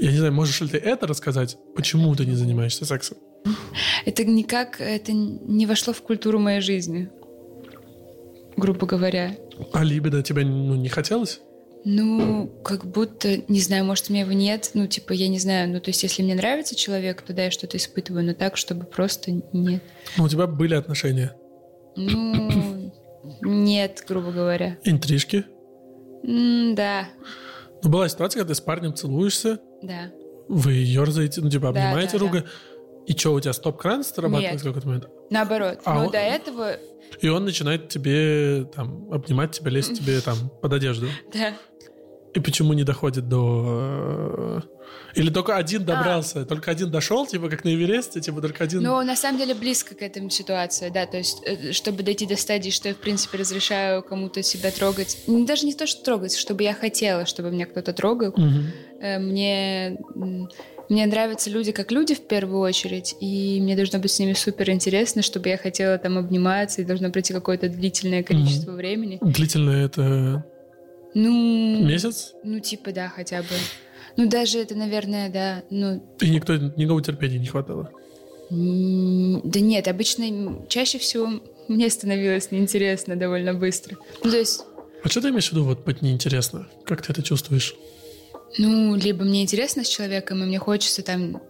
Я не знаю, можешь ли ты это рассказать? Почему ты не занимаешься сексом? Это никак, это не вошло в культуру моей жизни, грубо говоря. А либидо тебе ну, не хотелось? Ну, как будто, не знаю, может, у меня его нет. Ну, типа, я не знаю. Ну, то есть, если мне нравится человек, то да, я что-то испытываю, но так, чтобы просто нет. Ну, у тебя были отношения? Ну, нет, грубо говоря. Интрижки? М, да, Ну, была ситуация, когда ты с парнем целуешься, да. вы ерзаете, ну, типа, Да, обнимаете да, друга, и что, у тебя стоп-кран срабатывает Нет. в какой-то момент? Наоборот. А но он- до этого, И он начинает тебе, там, обнимать тебя, лезть тебе, там, под одежду. да. И почему не доходит до... э, Или только один добрался, только один дошел, типа, как на Эвересте, типа, только один... Но на самом деле близко к этому ситуация, да, то есть, э, чтобы дойти до стадии, что я, в принципе, разрешаю кому-то себя трогать, даже не то, что трогать, чтобы я хотела, чтобы меня кто-то трогал. Э, мне, мне нравятся люди как люди в первую очередь, и мне должно быть с ними супер интересно, чтобы я хотела там обниматься, и должно пройти какое-то длительное количество времени. Длительно это Ну, месяц, ну, типа, да, хотя бы. Ну, даже это, наверное, да, ну, и никто, никакого терпения не хватало. Да нет, обычно чаще всего мне становилось неинтересно довольно быстро. Ну, то есть, А что ты имеешь в виду, вот, быть неинтересно? Как ты это чувствуешь? ну, либо мне интересно с человеком, и мне хочется там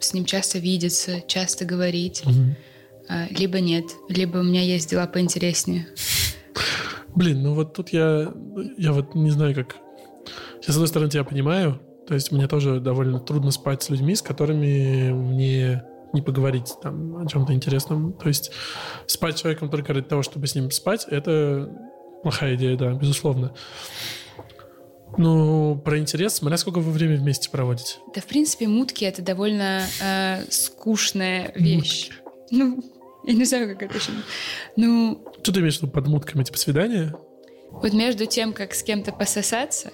с ним часто видеться, часто говорить, а, либо нет, либо у меня есть дела поинтереснее. Блин, ну вот тут я, я вот не знаю, как... Я, с одной стороны, тебя понимаю. То есть мне тоже довольно трудно спать с людьми, с которыми мне не поговорить там о чем-то интересном. То есть спать с человеком только ради того, чтобы с ним спать, это плохая идея, да, безусловно. Ну, про интерес, смотря сколько вы время вместе проводите. Да, в принципе, мутки — это довольно э, скучная вещь. Ну, я не знаю, как это еще... Ну, Что ты имеешь в виду под мутками, типа свидания? вот между тем, как с кем-то пососаться,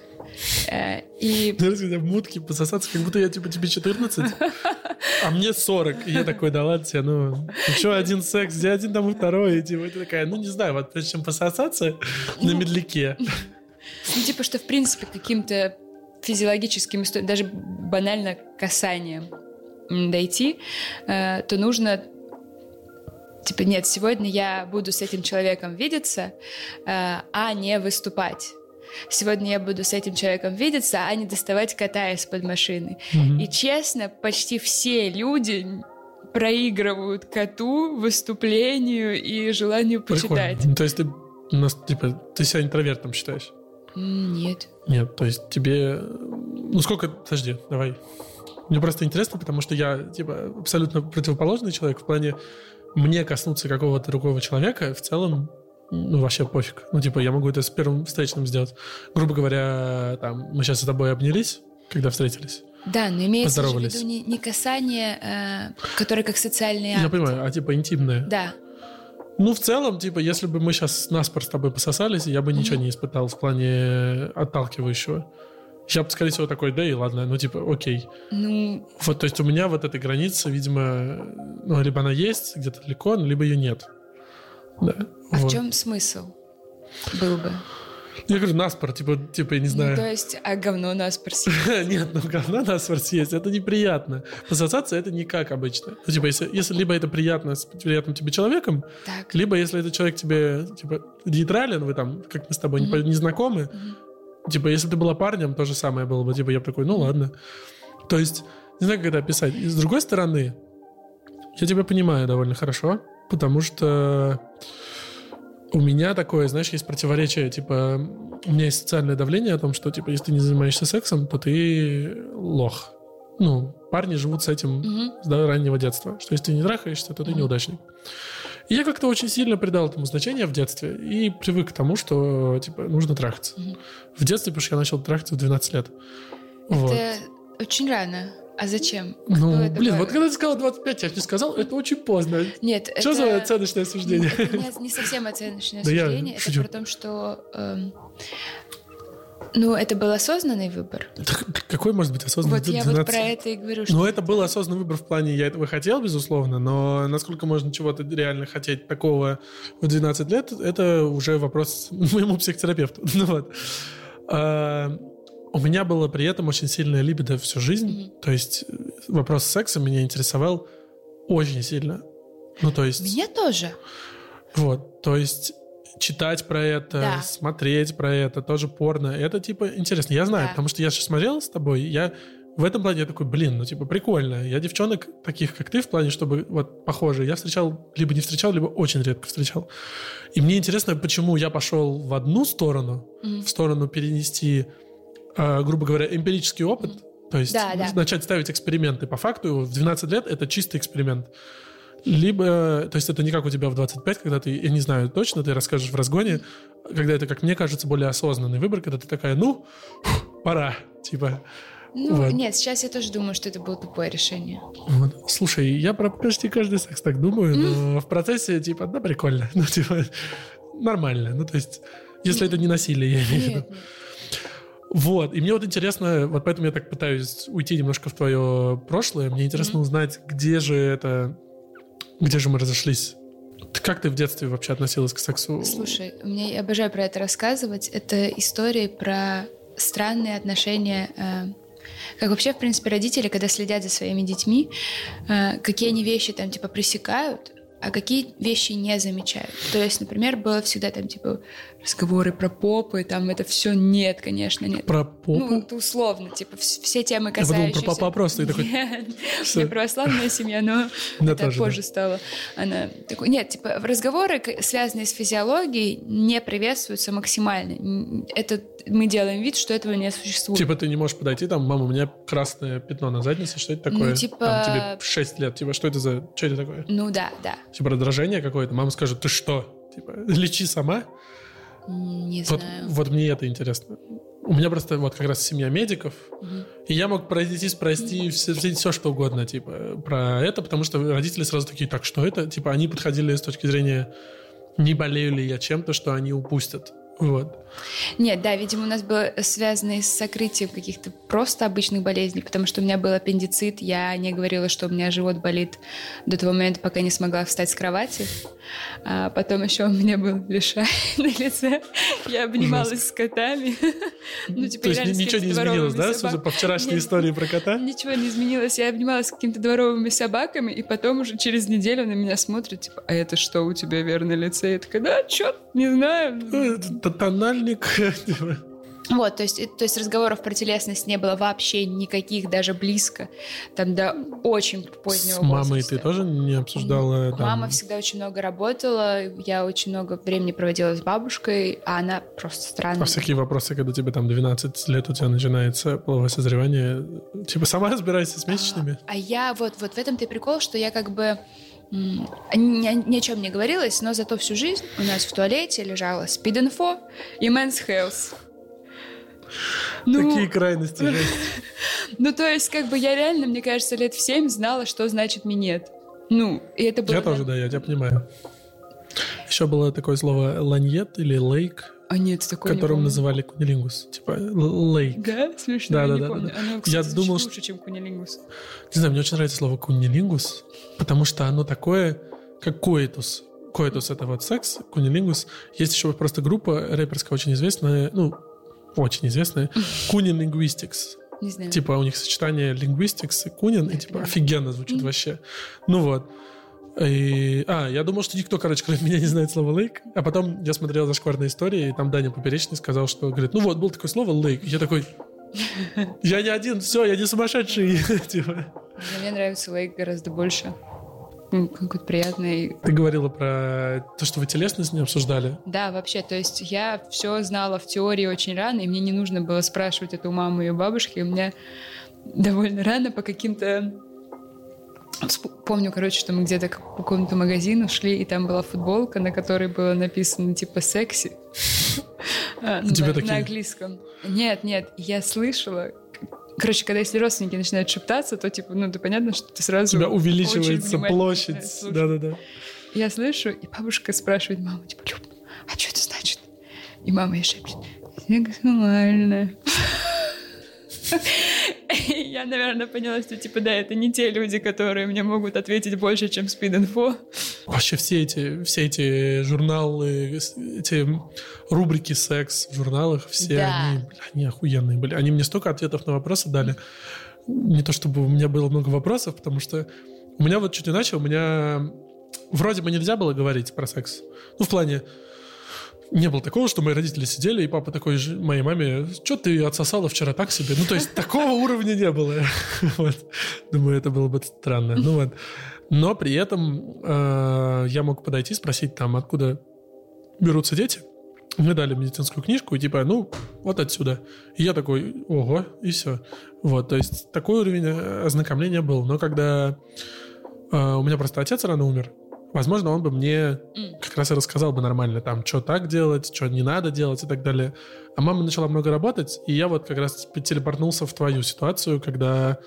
э, и когда мутки пососаться, как будто я типа тебе 14, а мне 40. И я такой, да ладно тебе, ну, ну что, один секс, где один, там и второй. И типа, ты такая, ну не знаю, вот прежде чем пососаться на медляке. Ну, типа, что, в принципе, каким-то физиологическим, даже банально касанием дойти, э, то нужно типа, нет, сегодня я буду с этим человеком видеться, э, а не выступать. Сегодня я буду с этим человеком видеться, а не доставать кота из-под машины. Мгм. И честно, почти все люди проигрывают коту, выступлению и желанию почитать. Прикольно. Ну, То есть ты, у нас, типа, ты себя интровертом считаешь? Нет. Нет, то есть тебе... Ну, сколько... Подожди, давай. Мне просто интересно, потому что я, типа, абсолютно противоположный человек в плане мне коснуться какого-то другого человека в целом ну, вообще пофиг. Ну, типа, я могу это с первым встречным сделать. Грубо говоря, там, мы сейчас с тобой обнялись, когда встретились. Да, но имеется в виду не, не касание, э, которое как социальный акт. Я понимаю, а типа интимное. Да. Ну, в целом, типа, если бы мы сейчас наспор с тобой пососались, я бы ничего не испытал в плане отталкивающего. Я бы, скорее всего, такой, да и ладно, ну, типа, окей. Ну, Вот, то есть у меня вот эта граница, видимо, ну, либо она есть где-то далеко, ну, либо ее нет. Да. а вот. в чем смысл был бы? Я говорю, наспор, типа, типа, я не Ну, знаю. то есть, а говно нас спросили. Нет, ну говна наспор съесть, это неприятно. Пососаться это никак обычно. Ну, типа, если, если либо это приятно с приятным тебе человеком, Так. либо если этот человек тебе, типа, нейтрален, вы там, как мы с тобой, не, по- не знакомы, типа, если ты была парнем, то же самое было бы. Типа, я бы такой, ну ладно. То есть, не знаю, как это описать. И с другой стороны, я тебя понимаю довольно хорошо, потому что у меня такое, знаешь, есть противоречие, типа, у меня есть социальное давление о том, что, типа, если ты не занимаешься сексом, то ты лох. Ну, парни живут с этим Мгм. с раннего детства, что если ты не трахаешься, то ты неудачник. И я как-то очень сильно придал этому значение в детстве и привык к тому, что, типа, нужно трахаться. В детстве, потому что я начал трахаться в 12 лет. Вот. Это очень рано. А зачем? Ну, Кто это блин, вот когда ты сказал 25, я тебе сказал, это очень поздно. Нет, Что это... за оценочное суждение? Это не, не совсем оценочное Да суждение. Это шучу. про то, что... эм, ну, это был осознанный выбор. Так Какой может быть осознанный Вот я 12? вот про это и говорю, что... Ну, это был осознанный выбор в плане, я этого хотел, безусловно, но насколько можно чего-то реально хотеть такого в 12 лет, это уже вопрос моему психотерапевту. Ну, вот. А, у меня было при этом очень сильная либидо всю жизнь. Мгм. То есть э, вопрос секса меня интересовал очень сильно. Ну, то есть... Меня тоже. Вот, то есть читать про это, Да. смотреть про это, тоже порно, это типа интересно. Я знаю, Да. потому что я же смотрел с тобой, я в этом плане я такой, блин, ну типа прикольно. Я девчонок таких, как ты, в плане, чтобы вот похожие, я встречал, либо не встречал, либо очень редко встречал. И мне интересно, почему я пошел в одну сторону, Мгм. в сторону перенести, э, грубо говоря, эмпирический опыт, то есть Да, да. начать ставить эксперименты. По факту в 12 лет это чистый эксперимент. Либо, то есть это не как у тебя в 25, когда ты, я не знаю точно, ты расскажешь в разгоне, когда это, как мне кажется, более осознанный выбор, когда ты такая, ну, пора, типа. Ну, Вот. нет, сейчас я тоже думаю, что это было тупое решение. Вот. Слушай, я про почти каждый секс так думаю, но в процессе, типа, да, прикольно. Ну, типа, нормально. Ну, то есть, если это не насилие, я имею в виду. Вот, и мне вот интересно, вот поэтому я так пытаюсь уйти немножко в твое прошлое. Мне интересно Мгм. узнать, где же это, где же мы разошлись. Ты- Как ты в детстве вообще относилась к сексу? Слушай, мне я обожаю про это рассказывать. Это истории про странные отношения. э, как вообще, в принципе, родители, когда следят за своими детьми, э, какие они вещи там типа пресекают, а какие вещи не замечают. То есть, например, было всегда там типа разговоры про попы, там это все нет, конечно, нет. Про попу? Ну, это условно, типа вс- все темы Я подумал про касающиеся... папа просто, и такой, Нет, всё. я православная семья, но это позже стало. Она такой, нет, типа разговоры, связанные с физиологией, не приветствуются максимально. Это мы делаем вид, что этого не существует. Типа ты не можешь подойти, там, мама, у меня красное пятно на заднице, что это такое? Ну, типа- Там, тебе 6 лет, типа, что это за... Что это такое? Ну да, да. Типа раздражение какое-то, мама скажет, ты что? Типа, лечи сама. Не Вот, знаю. вот мне это интересно. У меня просто вот как раз семья медиков, Мгм. и я мог пройти, спросить все, все, все, что угодно, типа, про это, потому что родители сразу такие, так, что это? Типа, они подходили с точки зрения, не болею ли я чем-то, что они упустят. Вот. Нет, да, видимо, у нас было связано с сокрытием каких-то просто обычных болезней, потому что у меня был аппендицит, я не говорила, что у меня живот болит до того момента, пока не смогла встать с кровати. А потом еще у меня был лишай на лице, я обнималась с котами. Ну, типа, То есть ничего не изменилось, да, судя по вчерашней истории про кота? Ничего не изменилось. Я обнималась с какими-то дворовыми собаками, и потом уже через неделю на меня смотрят, типа, а это что у тебя верно лице? Я такая, да, чё, не знаю. Это Тональник. Вот, то есть, то есть разговоров про телесность не было вообще никаких, даже близко. Там до очень позднего С мамой возраста. ты тоже не обсуждала? там, Мама всегда очень много работала, я очень много времени проводила с бабушкой, а она просто странная. А всякие вопросы, когда тебе там 12 лет, у тебя начинается половое созревание, типа сама разбирайся с месячными? А я вот, вот в этом ты прикол, что я как бы ни, ни о чем не говорилась, но зато всю жизнь у нас в туалете лежала спид-инфо и Men's Health. Ну, Такие крайности, жесть. ну, то есть, как бы я реально, мне кажется, лет в семь знала, что значит минет. Ну, и это было... Я тоже, да, я тебя понимаю. Еще было такое слово ланьет или лейк, А нет, такое не которым помню. называли кунилингус. Типа лейк. Да, смешно, Да, я да, не да, помню. да. Оно, Я кстати, думал, звучит что- лучше, чем кунилингус. Не знаю, мне очень нравится слово кунилингус, потому что оно такое, как коэтус. Коэтус — это вот секс, кунилингус. Есть еще просто группа рэперская очень известная, ну, очень известная, Кунилингвистикс. Не знаю. Типа у них сочетание linguistics и кунин, и типа офигенно звучит вообще. Ну вот. И- а, я думал, что никто, короче, кроме меня не знает слово лейк. А потом я смотрел зашкварные истории, и там Даня Поперечный сказал, что, говорит, ну вот, было такое слово лейк. Я такой, я не один, все, я не сумасшедший. Типа. Мне нравится лейк гораздо больше. Ну, Какой-то приятный. Ты говорила про то, что вы телесность не обсуждали. Да, вообще, то есть я все знала в теории очень рано, и мне не нужно было спрашивать это у мамы и у бабушки. У меня довольно рано по каким-то... Помню, короче, что мы где-то к какому-то магазину шли, и там была футболка, на которой было написано типа «секси». А, У тебя на- такие? На английском. Нет, нет, я слышала... Короче, когда если родственники начинают шептаться, то, типа, ну, это понятно, что ты У сразу... тебя очень увеличивается площадь. Да-да-да. Я слышу, и бабушка спрашивает маму, типа, Люб, а что это значит? И мама ей шепчет, сексуально. я, наверное, поняла, что, типа, да, это не те люди, которые мне могут ответить больше, чем спид-инфо. Вообще все эти, все эти журналы, эти рубрики секс в журналах, все Да. они, бля, они охуенные были. Они мне столько ответов на вопросы дали. Не то чтобы у меня было много вопросов, потому что у меня вот чуть иначе, у меня вроде бы нельзя было говорить про секс. Ну, в плане, не было такого, что мои родители сидели, и папа такой же моей маме, что ты отсосала вчера так себе? Ну, то есть такого уровня не было. Вот. Думаю, это было бы странно. Ну вот. Но при этом э, я мог подойти спросить там, откуда берутся дети. Мне дали медицинскую книжку, и типа, ну, вот отсюда. И я такой, ого, и все. Вот, то есть такой уровень э, ознакомления был. Но когда э, у меня просто отец рано умер, возможно, он бы мне как раз и рассказал бы нормально, там, что так делать, что не надо делать и так далее. А мама начала много работать, и я вот как раз телепортнулся в твою ситуацию, когда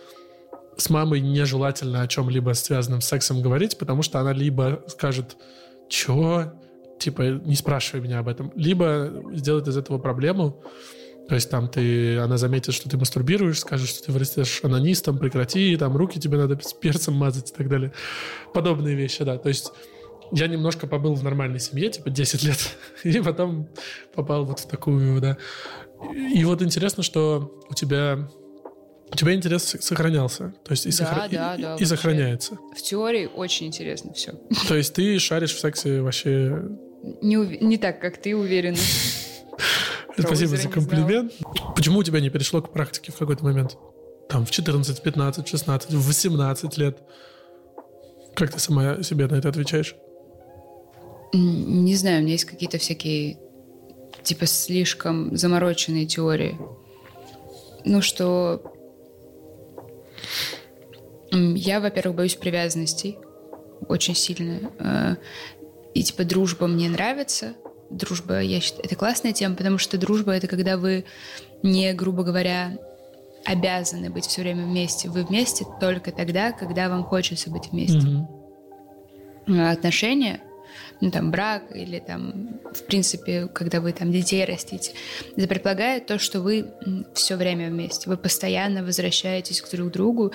с мамой нежелательно о чем-либо связанном с сексом говорить, потому что она либо скажет, чё, типа, не спрашивай меня об этом, либо сделает из этого проблему, то есть там ты, она заметит, что ты мастурбируешь, скажет, что ты вырастешь анонистом, прекрати, там руки тебе надо с перцем мазать и так далее. Подобные вещи, да. То есть я немножко побыл в нормальной семье, типа 10 лет, и потом попал вот в такую, да. И вот интересно, что у тебя у тебя интерес сохранялся, то есть и, Да, сохра- да, и- да, и сохраняется. В теории очень интересно все. То есть ты шаришь в сексе вообще. Не, ув- не так, как ты уверена. Спасибо за комплимент. Почему у тебя не перешло к практике в какой-то момент? Там в 14, 15, 16, в 18 лет. Как ты сама себе на это отвечаешь? Не знаю, у меня есть какие-то всякие, типа, слишком замороченные теории. Ну, что... Я, во-первых, боюсь привязанностей очень сильно. Э, И, типа, дружба мне нравится. Дружба, я считаю, это классная тема, потому что дружба — это когда вы не, грубо говоря, обязаны быть все время вместе. Вы вместе только тогда, когда вам хочется быть вместе э, отношения, ну там брак или там, в принципе, когда вы там детей растите, это предполагает то, что вы все время вместе, вы постоянно возвращаетесь к друг другу,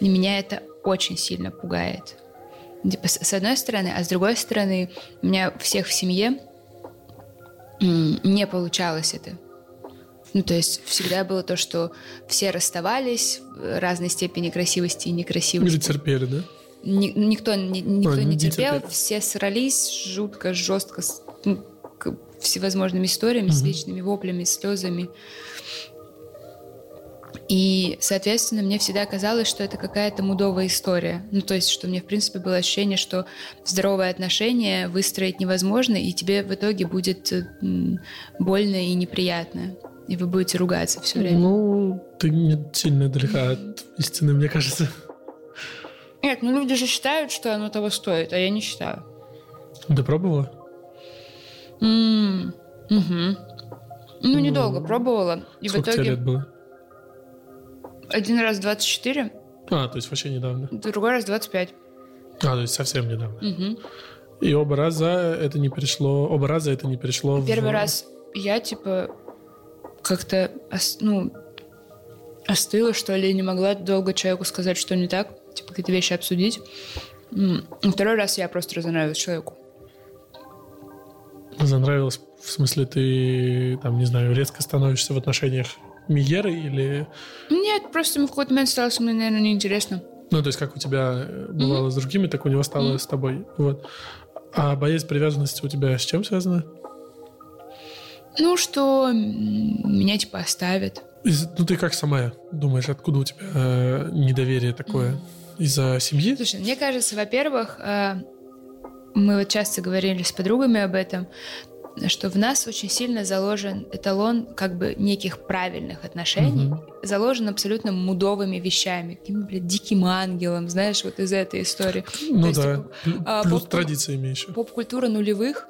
и меня это очень сильно пугает. Типа, с одной стороны, а с другой стороны, у меня всех в семье не получалось это. Ну, то есть всегда было то, что все расставались разной степени красивости и некрасивости. Или терпели, да? Ни- никто, ни- никто А, не не терпел, терпели. все срались жутко, жестко, с ну, к- всевозможными историями, с Мгм. вечными воплями, слезами. И, соответственно, мне всегда казалось, что это какая-то мудовая история. Ну, то есть, что мне, в принципе, было ощущение, что здоровые отношения выстроить невозможно, и тебе в итоге будет э, больно и неприятно. И вы будете ругаться все время. Ну, ты не сильно далека от истины, мне кажется. Нет, ну люди же считают, что оно того стоит, а я не считаю. Ты пробовала? Мгм. Ну, недолго пробовала. И в Сколько тебе итоге лет было? Один раз 24, А, то есть вообще недавно. другой раз 25. А, то есть совсем недавно. Мгм. И оба раза это не перешло, оба раза это не перешло в... Первый раз я, типа, как-то, ну, остыла, что ли, не могла долго человеку сказать, что не так, типа, какие-то вещи обсудить. Второй раз я просто разонравилась человеку. Занравилось, в смысле, ты, там, не знаю, резко становишься в отношениях Миеры или... Нет, просто ему в какой-то момент стало со мной, наверное, неинтересно. Ну, то есть, как у тебя э, бывало с другими, так у него стало Мгм. с тобой. Вот. А боязнь привязанности у тебя с чем связана? Ну, что меня, типа, оставят. Из- ну, ты как сама думаешь, откуда у тебя э, недоверие такое? Из-за семьи? Слушай, мне кажется, во-первых, э, мы вот часто говорили с подругами об этом, что в нас очень сильно заложен эталон как бы неких правильных отношений, Мгм. заложен абсолютно мудовыми вещами, каким, блядь, диким ангелом, знаешь, вот из этой истории. Ну есть, да. типа, Плю- а, Плюс поп- традициями еще. Поп-культура нулевых,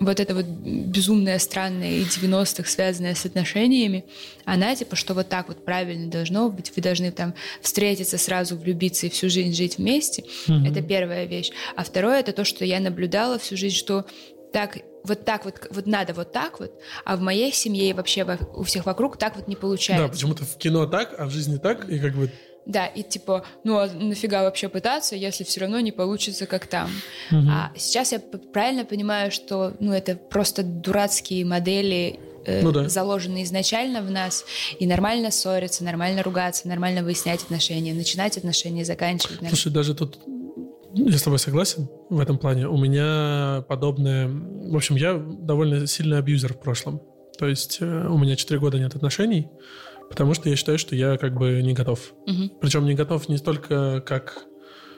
вот это вот безумное, странное и 90-х, связанное с отношениями, она типа, что вот так вот правильно должно быть, вы должны там встретиться, сразу влюбиться и всю жизнь жить вместе. Мгм. Это первая вещь. А второе, это то, что я наблюдала всю жизнь, что так вот так вот, вот надо вот так вот, а в моей семье и вообще во- у всех вокруг так вот не получается. Да, почему-то в кино так, а в жизни так, и как бы... Да, и типа, ну а нафига вообще пытаться, если все равно не получится, как там. Мгм. А сейчас я правильно понимаю, что ну это просто дурацкие модели, э, Ну да. заложенные изначально в нас, и нормально ссориться, нормально ругаться, нормально выяснять отношения, начинать отношения, заканчивать. наверное. Слушай, даже тут я с тобой согласен в этом плане. У меня подобное... В общем, я довольно сильный абьюзер в прошлом. То есть э, у меня 4 года нет отношений, потому что я считаю, что я как бы не готов. Мгм. Причем не готов не столько как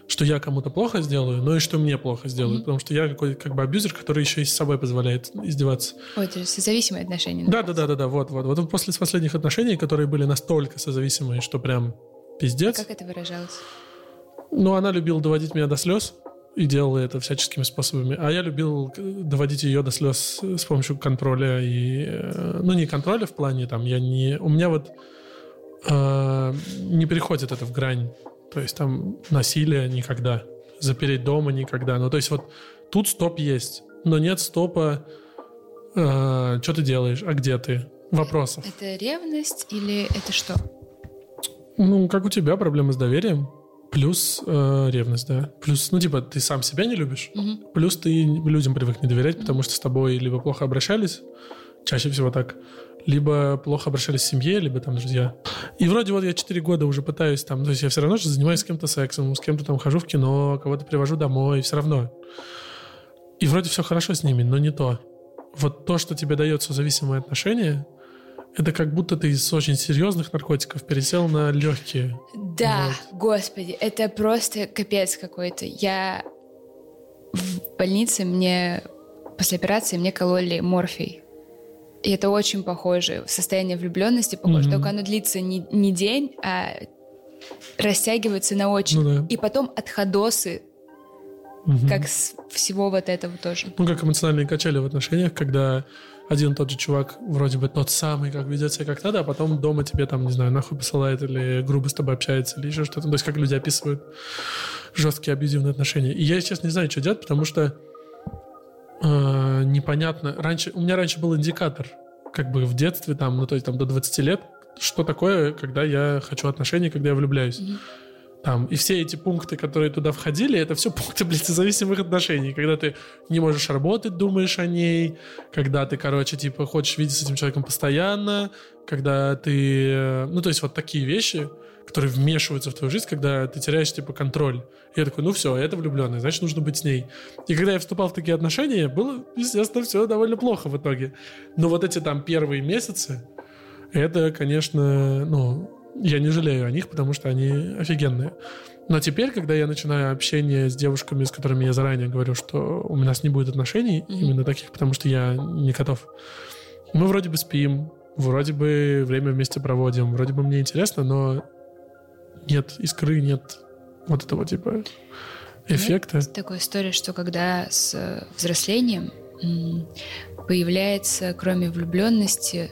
что я кому-то плохо сделаю, но и что мне плохо сделают. Мгм. Потому что я какой как бы абьюзер, который еще и с собой позволяет издеваться. Ой, это же созависимые отношения. Да, да, да, да, да, вот, вот. Вот после последних отношений, которые были настолько созависимые, что прям пиздец. Как это выражалось? Ну, она любила доводить меня до слез и делала это всяческими способами. А я любил э, доводить ее до слез с помощью контроля и... э, Ну, не контроля в плане, там, я не... У меня вот э, не переходит это в грань. То есть там насилие никогда. Запереть дома никогда. Ну, то есть вот тут стоп есть, но нет стопа э, что ты делаешь, а где ты? Вопросов. Это ревность или это что? Ну, как у тебя проблемы с доверием, плюс э, ревность, да. Плюс, ну, типа, ты сам себя не любишь, Мгм. плюс ты людям привык не доверять, потому что с тобой либо плохо обращались, чаще всего так, либо плохо обращались в семье, либо там друзья. И вроде вот я 4 года уже пытаюсь там, то есть я все равно же занимаюсь с кем-то сексом, с кем-то там хожу в кино, кого-то привожу домой, все равно. И вроде все хорошо с ними, но не то. Вот то, что тебе дает созависимые отношения, это как будто ты из очень серьезных наркотиков пересел на легкие. Да, господи, это просто капец какой-то. Я в больнице мне после операции мне кололи морфий. И это очень похоже. Состояние влюбленности похоже. Мгм. Только оно длится не, не день, а растягивается на очень. Ну да. И потом отходосы, Мгм. как с всего вот этого тоже. Ну, как эмоциональные качели в отношениях, когда один и тот же чувак вроде бы тот самый, как ведет себя как надо, а потом дома тебе там, не знаю, нахуй посылает или грубо с тобой общается, или еще что-то. То есть как люди описывают жесткие абьюзивные отношения. И я сейчас не знаю, что делать, потому что э, непонятно. Раньше, у меня раньше был индикатор, как бы в детстве, там, ну, то есть там до 20 лет, что такое, когда я хочу отношений, когда я влюбляюсь. Мгм. Там, и все эти пункты, которые туда входили, это все пункты, блядь, зависимых отношений. Когда ты не можешь работать, думаешь о ней, когда ты, короче, типа, хочешь видеть с этим человеком постоянно, когда ты... э, Ну, то есть вот такие вещи, которые вмешиваются в твою жизнь, когда ты теряешь, типа, контроль. И я такой, ну все, это влюбленная, значит, нужно быть с ней. И когда я вступал в такие отношения, было, естественно, все довольно плохо в итоге. Но вот эти там первые месяцы, это, конечно, ну, я не жалею о них, потому что они офигенные. Но теперь, когда я начинаю общение с девушками, с которыми я заранее говорю, что у нас не будет отношений, именно таких, потому что я не готов. Мы вроде бы спим, вроде бы время вместе проводим, вроде бы мне интересно, но нет искры, нет вот этого типа эффекта. Такая история, что когда с взрослением появляется, кроме влюбленности,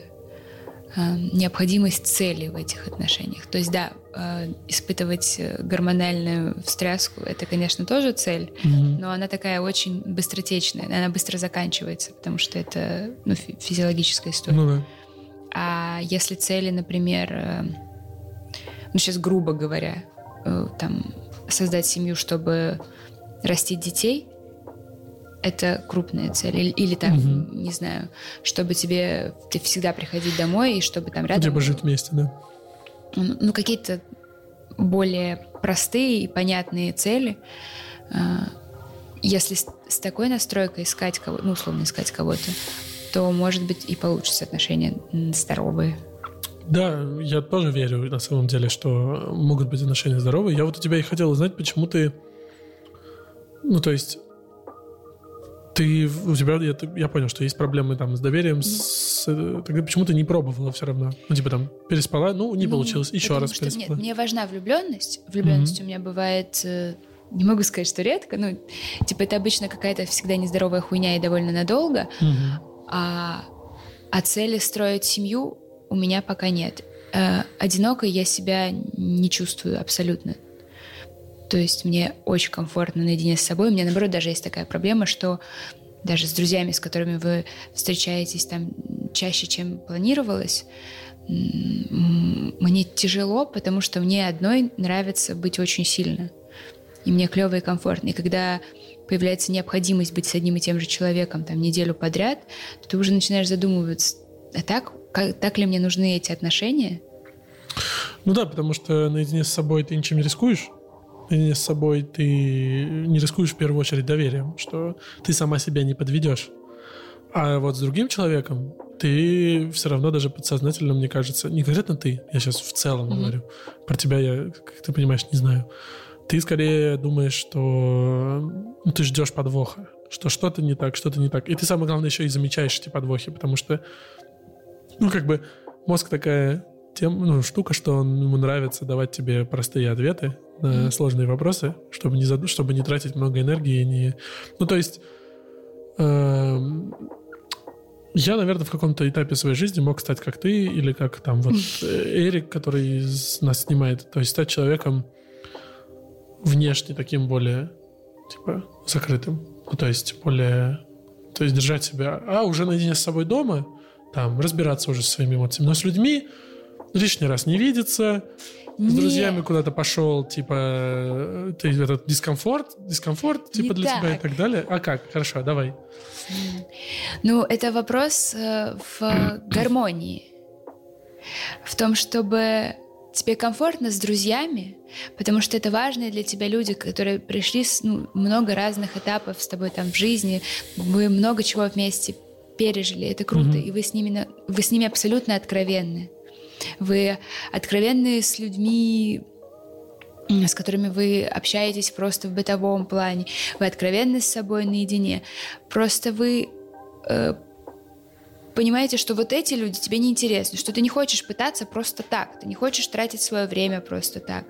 необходимость цели в этих отношениях. То есть, да, э, испытывать э, гормональную встряску — это, конечно, тоже цель, Мгм. но она такая очень быстротечная, она быстро заканчивается, потому что это ну, фи- физиологическая история. Ну да. А если цели, например, э, ну сейчас грубо говоря, э, там создать семью, чтобы растить детей, это крупная цель. Или, или там, Мгм. не знаю, чтобы тебе ты всегда приходить домой и чтобы там рядом... Типа жить вместе, да. Ну, ну, какие-то более простые и понятные цели. А, Если с, такой настройкой искать кого ну, условно искать кого-то, то, может быть, и получится отношения здоровые. Да, я тоже верю на самом деле, что могут быть отношения здоровые. Я вот у тебя и хотел узнать, почему ты... Ну, то есть... Ты, у тебя, я, я понял, что есть проблемы там с доверием, с, тогда почему ты не пробовала все равно? Ну, типа там, переспала, ну, не Ну, получилось, еще раз что, Нет, переспала. мне важна влюбленность. Влюбленность у меня бывает, э, не могу сказать, что редко, ну, типа это обычно какая-то всегда нездоровая хуйня и довольно надолго, Мгм. а, а цели строить семью у меня пока нет. Э, одинокой я себя не чувствую абсолютно. То есть мне очень комфортно наедине с собой. У меня, наоборот, даже есть такая проблема, что даже с друзьями, с которыми вы встречаетесь там чаще, чем планировалось, мне тяжело, потому что мне одной нравится быть очень сильно. И мне клево и комфортно. И когда появляется необходимость быть с одним и тем же человеком там неделю подряд, то ты уже начинаешь задумываться, а так, как, так ли мне нужны эти отношения? Ну да, потому что наедине с собой ты ничем не рискуешь. С собой ты не рискуешь в первую очередь доверием, что ты сама себя не подведешь. А вот с другим человеком ты все равно даже подсознательно, мне кажется, не конкретно ты, я сейчас в целом mm-hmm. говорю, про тебя я, как ты понимаешь, не знаю. Ты скорее думаешь, что ну, ты ждешь подвоха, что что-то не так, что-то не так. И ты, самое главное, еще и замечаешь эти подвохи, потому что, ну, как бы мозг такая тем, ну, штука, что он, ему нравится давать тебе простые ответы на mm-hmm. сложные вопросы, чтобы не, зад... чтобы не тратить много энергии. Не... Ну, то есть... Э я, наверное, в каком-то этапе своей жизни мог стать как ты или как там вот Эрик, который нас снимает. То есть стать человеком внешне таким более, типа, закрытым. Ну, то есть более... То есть держать себя... А, уже наедине с собой дома, там, разбираться уже со своими эмоциями. Но с людьми лишний раз не видеться, с друзьями куда-то пошел, типа, э, ты этот дискомфорт, дискомфорт, типа, не для так. тебя и так далее. А как? Хорошо, давай. Ну, это вопрос э, в гармонии. В том, чтобы тебе комфортно с друзьями, потому что это важные для тебя люди, которые пришли с ну, много разных этапов с тобой там в жизни, вы много чего вместе пережили, это круто, mm-hmm. и вы с ними вы с ними абсолютно откровенны. Вы откровенны с людьми, с которыми вы общаетесь просто в бытовом плане. Вы откровенны с собой наедине. Просто вы э, понимаете, что вот эти люди тебе не интересны, что ты не хочешь пытаться просто так, ты не хочешь тратить свое время просто так.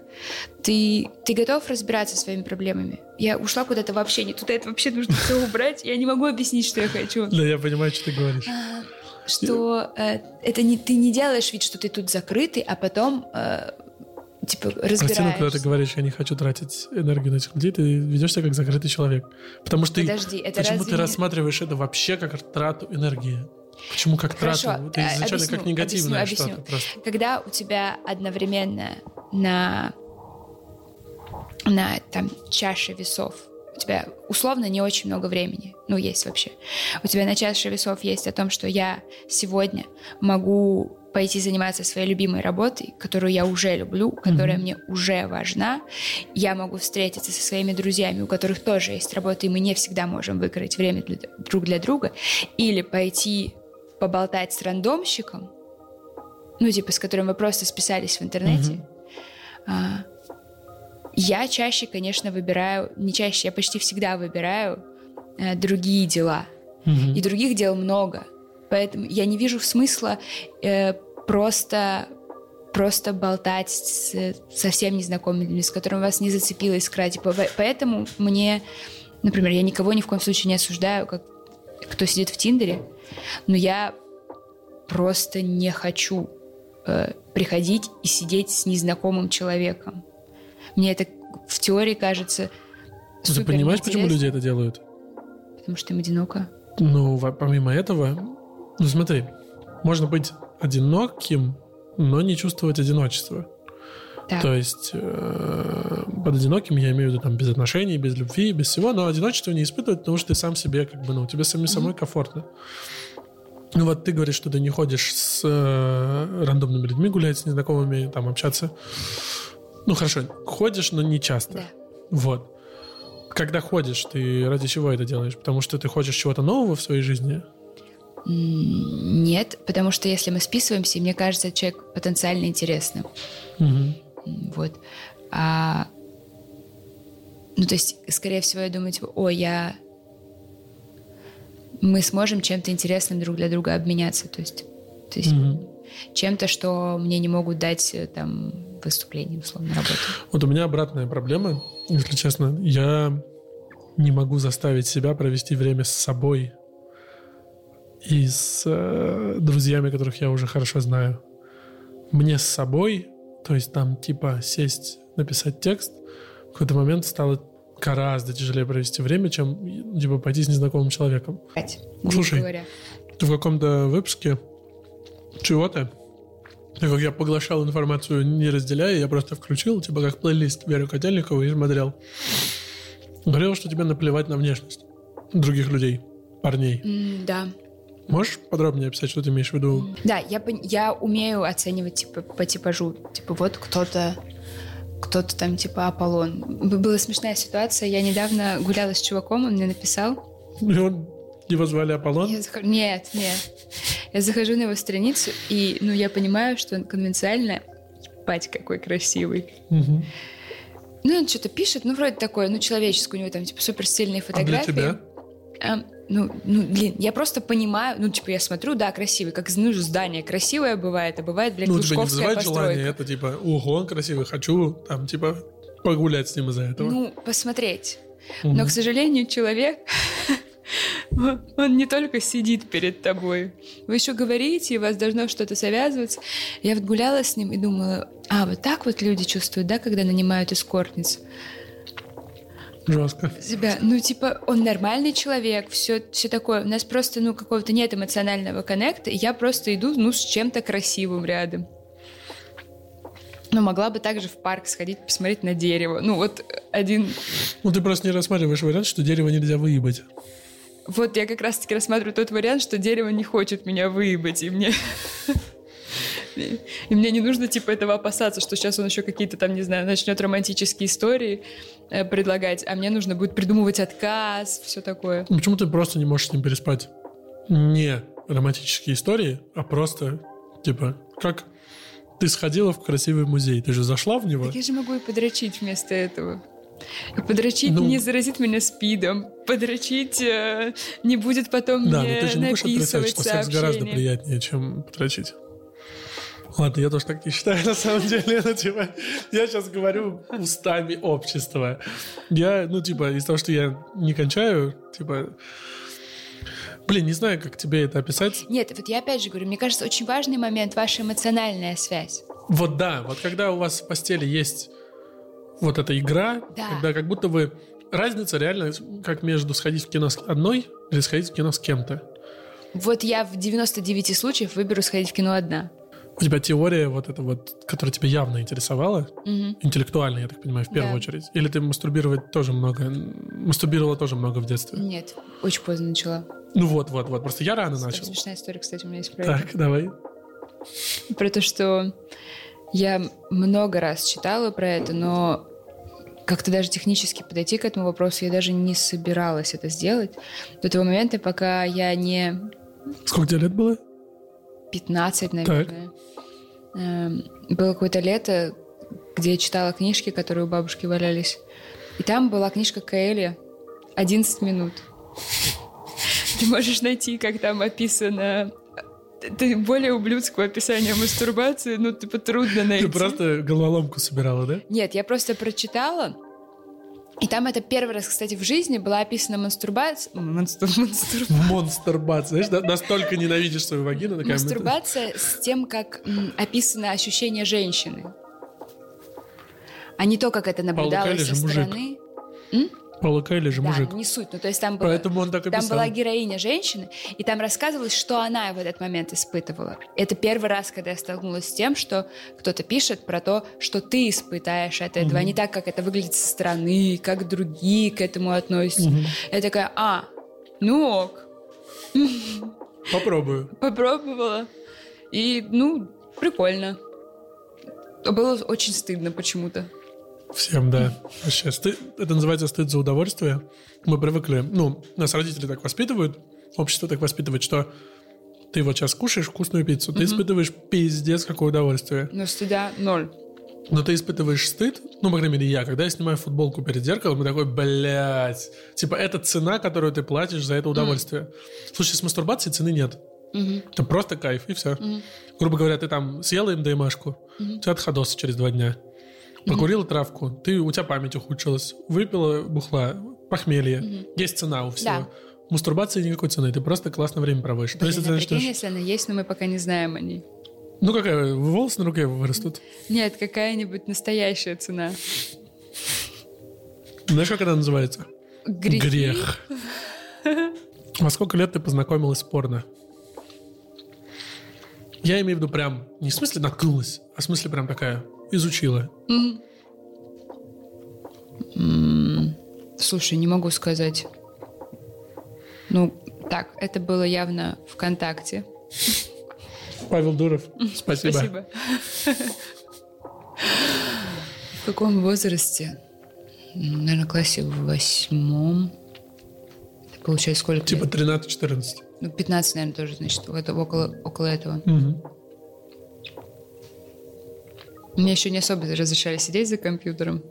Ты, ты готов разбираться со своими проблемами. Я ушла куда-то вообще не туда, это вообще нужно все убрать. Я не могу объяснить, что я хочу. Да, я понимаю, что ты говоришь. Что э, это не ты не делаешь вид, что ты тут закрытый, а потом э, типа разбираешься. Прости, но когда ты говоришь, я не хочу тратить энергию на этих людей, ты ведешь себя как закрытый человек. Потому что Подожди, ты, это почему разве ты рассматриваешь это вообще как трату энергии? Почему как Хорошо, трату? Ты изначально объясню, как негативное объясню, что-то просто. Когда у тебя одновременно на на там чаше весов у тебя условно не очень много времени, ну, есть вообще. У тебя на чаше весов есть о том, что я сегодня могу пойти заниматься своей любимой работой, которую я уже люблю, которая mm-hmm. мне уже важна. Я могу встретиться со своими друзьями, у которых тоже есть работа, и мы не всегда можем выкроить время для, друг для друга. Или пойти поболтать с рандомщиком, ну, типа, с которым вы просто списались в интернете. Mm-hmm. А, я чаще, конечно, выбираю, не чаще, я почти всегда выбираю э, другие дела. Mm-hmm. И других дел много. Поэтому я не вижу смысла э, просто просто болтать с совсем незнакомыми людьми, с которыми вас не зацепила искра. Типа, поэтому мне, например, я никого ни в коем случае не осуждаю, как кто сидит в Тиндере, но я просто не хочу э, приходить и сидеть с незнакомым человеком. Мне это в теории кажется Ты понимаешь, почему люди это делают? Потому что им одиноко. Ну, помимо этого, ну смотри, можно быть одиноким, но не чувствовать одиночества. Да. То есть э, под одиноким я имею в виду там без отношений, без любви, без всего, но одиночество не испытывать, потому что ты сам себе как бы, ну, тебе mm-hmm. самой комфортно. Ну вот ты говоришь, что ты не ходишь с э, рандомными людьми гулять, с незнакомыми, там общаться. Ну хорошо, ходишь, но не часто. Да. Вот. Когда ходишь, ты ради чего это делаешь? Потому что ты хочешь чего-то нового в своей жизни? Нет, потому что если мы списываемся, мне кажется, человек потенциально интересным. Угу. Вот. А, ну, то есть, скорее всего, я думаю, типа, о, я... Мы сможем чем-то интересным друг для друга обменяться. То есть, то есть угу. чем-то, что мне не могут дать э, там выступлений, условно, работы. Вот у меня обратная проблема, если честно. Я не могу заставить себя провести время с собой и с э, друзьями, которых я уже хорошо знаю. Мне с собой, то есть там типа сесть, написать текст, в какой-то момент стало гораздо тяжелее провести время, чем типа пойти с незнакомым человеком. Слушай. говоря. Ты в каком-то выпуске чего-то, так как я поглощал информацию не разделяя, я просто включил, типа как плейлист Веры Котельниковой и смотрел. Говорил, что тебе наплевать на внешность других людей, парней. Да. Можешь подробнее описать, что ты имеешь в виду? Да, я, я умею оценивать типа по типажу. Типа вот кто-то кто-то там типа Аполлон. Была смешная ситуация. Я недавно гуляла с чуваком, он мне написал. И он, его звали Аполлон? Я захожу- Нет, нет. Я захожу на его страницу, и ну я понимаю, что он конвенциально Пать какой красивый. Мгм. Ну, он что-то пишет, ну, вроде такое, ну, человеческое, у него там, типа, супер стильные А для фотографии. тебя? А, ну, ну, блин, я просто понимаю, ну, типа, я смотрю, да, красивый, как, ну, здание красивое бывает, а бывает, блядь, Ну, тебя не Лужковская вызывает постройка. желание, это типа, ого, он красивый, хочу там, типа, погулять с ним из-за этого. Ну, посмотреть. Мгм. Но, к сожалению, человек, он не только сидит перед тобой. Вы еще говорите, и у вас должно что-то завязываться. Я вот гуляла с ним и думала, а, вот так вот люди чувствуют, да, когда нанимают эскортниц? Жестко. себя, ну, типа, он нормальный человек, все, все такое. У нас просто, ну, какого-то нет эмоционального коннекта, и я просто иду, ну, с чем-то красивым рядом. Но могла бы также в парк сходить, посмотреть на дерево. Ну, вот один... Ну, ты просто не рассматриваешь вариант, что дерево нельзя выебать. Вот я как раз-таки рассматриваю тот вариант, что дерево не хочет меня выебать, и мне... И мне не нужно, типа, этого опасаться, что сейчас он еще какие-то там, не знаю, начнет романтические истории э, предлагать, а мне нужно будет придумывать отказ, все такое. Ну, Почему ты просто не можешь с ним переспать? Не романтические истории, а просто, типа, как ты сходила в красивый музей, ты же зашла в него? Так я же могу и подрочить вместо этого. Подрочить Ну. не заразит меня спидом. Подрочить э, не будет потом Да, но мне ты же не будешь отрицать, написывать что секс гораздо приятнее, чем потрачить. Ладно, я тоже так не считаю, на самом деле. Ну, типа, я сейчас говорю устами общества. Я, ну, типа, из-за того, что я не кончаю, типа... Блин, не знаю, как тебе это описать. Нет, вот я опять же говорю, мне кажется, очень важный момент ваша эмоциональная связь. Вот да, вот когда у вас в постели есть вот эта игра, Да. когда как будто вы... Разница реально как между сходить в кино с одной или сходить в кино с кем-то. Вот я в 99 случаев выберу сходить в кино одна. У тебя теория вот эта вот, которая тебя явно интересовала, Мгм. интеллектуальная, я так понимаю, в первую Да. очередь. Или ты мастурбировать тоже много... Мастурбировала тоже много в детстве. Нет, очень поздно начала. Ну вот, вот, вот. Просто я рано Кстати, начал. Смешная история, кстати, у меня есть про это. Так, давай. Про то, что я много раз читала про это, но как-то даже технически подойти к этому вопросу я даже не собиралась это сделать до того момента, пока я не Сколько тебе лет было? 15, наверное. Эм, Было какое-то лето, где я читала книжки, которые у бабушки валялись. И там была книжка Каэли «11 минут». Ты можешь найти, как там описано... Ты более ублюдского описания мастурбации, ну, типа, трудно найти. Ты просто головоломку собирала, да? Нет, я просто прочитала, и там это первый раз, кстати, в жизни была описана мастурбация... Монстр... монстр- Монстр-бат, знаешь, настолько ненавидишь свою вагину. Такая, Мастурбация с тем, как м, описано ощущение женщины. А не то, как это наблюдалось Кайли со же мужик. стороны. Паула Кайли же Да, мужик. не суть. Ну, то есть там, было, Поэтому он так и там писал. была героиня женщины, и там рассказывалось, что она в этот момент испытывала. Это первый раз, когда я столкнулась с тем, что кто-то пишет про то, что ты испытаешь от этого, а не так, как это выглядит со стороны, как другие к этому относятся. Я такая, а, ну ок, Попробую. попробовала. И, ну, прикольно. Было очень стыдно почему-то. Всем, да. Вообще, сты- это называется стыд за удовольствие. Мы привыкли, ну, нас родители так воспитывают, общество так воспитывает, что ты вот сейчас кушаешь вкусную пиццу, ты испытываешь пиздец какое удовольствие. Но стыда ноль. Но ты испытываешь стыд, ну, по крайней мере, я, когда я снимаю футболку перед зеркалом, и такой, блядь, типа, это цена, которую ты платишь за это удовольствие. Слушай, с мастурбацией цены нет. Это просто кайф, и все. Грубо говоря, ты там съела МДМашку, у тебя отходосы через два дня. Покурила травку, ты, у тебя память ухудшилась, выпила бухла, похмелье. Есть цена у всего. Да. Мастурбации никакой цены, ты просто классно время проводишь. Но если Блин, ты а прикинь, начнешь- если она есть, но мы пока не знаем о ней. Ну какая, волосы на руке вырастут? Нет, какая-нибудь настоящая цена. Знаешь, как это называется? Грехи? Грех. Во сколько лет ты познакомилась с порно? Я имею в виду прям, не в смысле наткнулась, а в смысле прям такая, изучила. Слушай, не могу сказать. Ну, так, это было явно ВКонтакте. Павел Дуров, спасибо. Спасибо. В каком возрасте? Наверное, классе в восьмом. Это получается сколько? Типа лет? 13-14. Ну, 15, наверное, тоже, значит, вот около, около этого. Мгм. Мне еще не особо разрешали сидеть за компьютером.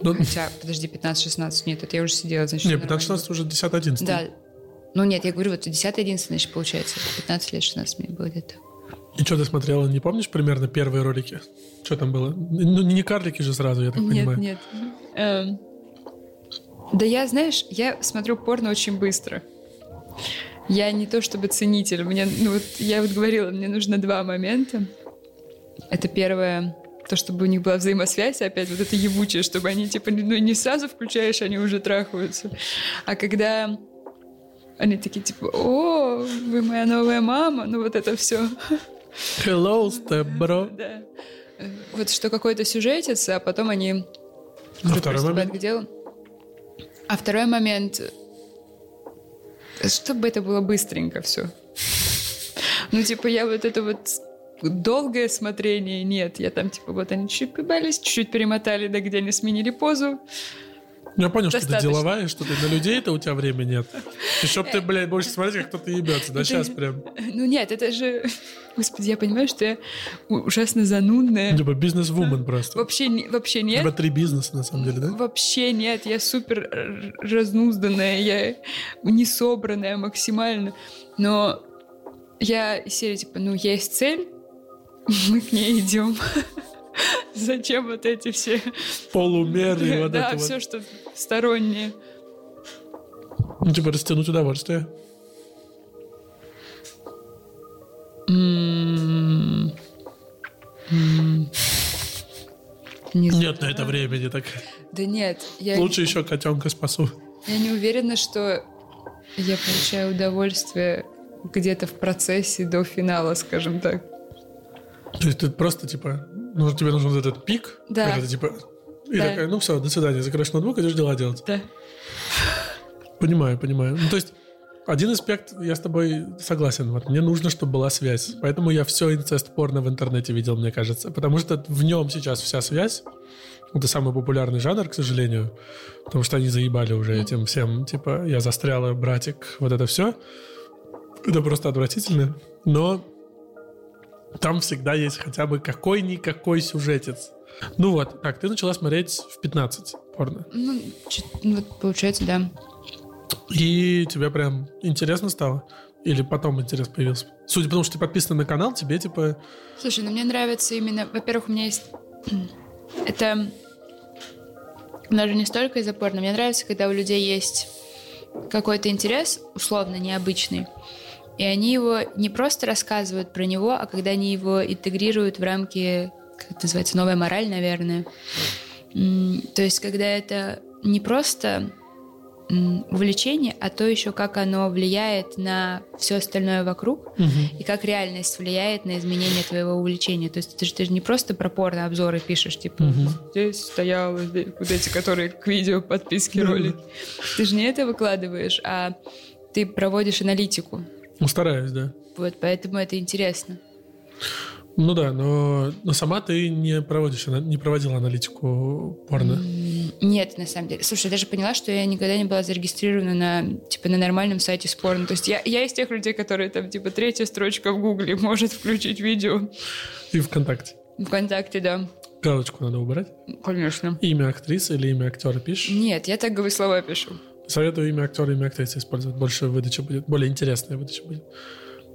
Ну, Хотя, подожди, 15-16, нет, это я уже сидела, значит. не, нормально. 15-16 уже 10-11. Да. Ну нет, я говорю, вот 10-11, значит, получается. 15 лет, 16 мне было где-то. И что ты смотрела, не помнишь примерно первые ролики? Что там было? Ну, не карлики же сразу, я так Нет, понимаю. нет. Эм, Да я, знаешь, я смотрю порно очень быстро. Я не то чтобы ценитель. Мне, ну вот, я вот говорила, мне нужно два момента. Это первое, то, чтобы у них была взаимосвязь, опять вот это ебучее, чтобы они, типа, ну, не сразу включаешь, они уже трахаются. А когда они такие, типа, о, вы моя новая мама, ну вот это все. Hello, step bro. Да. Вот что какой-то сюжетец, а потом они А второй момент? к делу. А второй момент, чтобы это было быстренько все. Ну, типа, я вот это вот долгое смотрение нет. Я там, типа, вот они чуть-чуть прибавились, чуть-чуть перемотали, да где они сменили позу. Я понял, что ты Достаточно. деловая, что ты на людей-то у тебя времени нет. Чтоб ты, блядь, больше смотреть, как кто-то ебется. Да Это- сейчас прям. Ну, нет, это же... Господи, я понимаю, что я ужасно занудная. Типа бизнес-вумен просто. Вообще, не- вообще нет. Типа три бизнеса, на самом деле, да? Вообще нет, я супер разнузданная, я несобранная максимально. Но я из серии, типа, ну, есть цель, мы к ней идем. Зачем вот эти все... Полумеры вот да, все, что стороннее. Ну, типа растянуть удовольствие. М, м, Не. Нет на это времени так. Да нет, я, Лучше еще котенка спасу. я не уверена, что я получаю удовольствие где-то в процессе до финала, скажем так. То есть ты просто, типа, ну, тебе нужен вот этот пик. Да. когда ты, типа, и Да. такая, ну все, до свидания, закроешь ноутбук, идешь дела делать. Да. Понимаю, понимаю. Ну, то есть, один аспект, я с тобой согласен. Вот, мне нужно, чтобы была связь. Поэтому я все инцест порно в интернете видел, мне кажется. Потому что в нем сейчас вся связь. Это самый популярный жанр, к сожалению. Потому что они заебали уже этим всем. Типа, я застряла, братик, вот это все. Это просто отвратительно. Но там всегда есть хотя бы какой-никакой сюжетец. Ну вот, так, ты начала смотреть в 15 порно. Ну, ну, вот получается, да. И тебе прям интересно стало? Или потом интерес появился? Судя по тому, что ты подписан на канал, тебе типа... Слушай, ну мне нравится именно... Во-первых, у меня есть... Это даже не столько из-за порно. Мне нравится, когда у людей есть какой-то интерес, условно необычный, и они его не просто рассказывают про него, а когда они его интегрируют в рамки, как это называется, новая мораль, наверное. То есть, когда это не просто увлечение, а то еще как оно влияет на все остальное вокруг, и как реальность влияет на изменение твоего увлечения. То есть ты же, ты же не просто про порно-обзоры пишешь, типа, здесь стоял, здесь, вот эти, которые к видео подписки ролики. Ты же не это выкладываешь, а ты проводишь аналитику. Ну, стараюсь, да. Вот, поэтому это интересно. Ну да, но, но сама ты не проводишь, не проводила аналитику порно. Нет, на самом деле. Слушай, я даже поняла, что я никогда не была зарегистрирована на, типа, на нормальном сайте с порно. То есть я, я из тех людей, которые там, типа, третья строчка в Гугле может включить видео. И ВКонтакте. ВКонтакте, да. Галочку надо убрать. Конечно. Имя актрисы или имя актера пишешь. Нет, я так говорю, слова пишу. Советую имя актера и имя актрисы использовать. Больше выдача будет, более интересная выдача будет.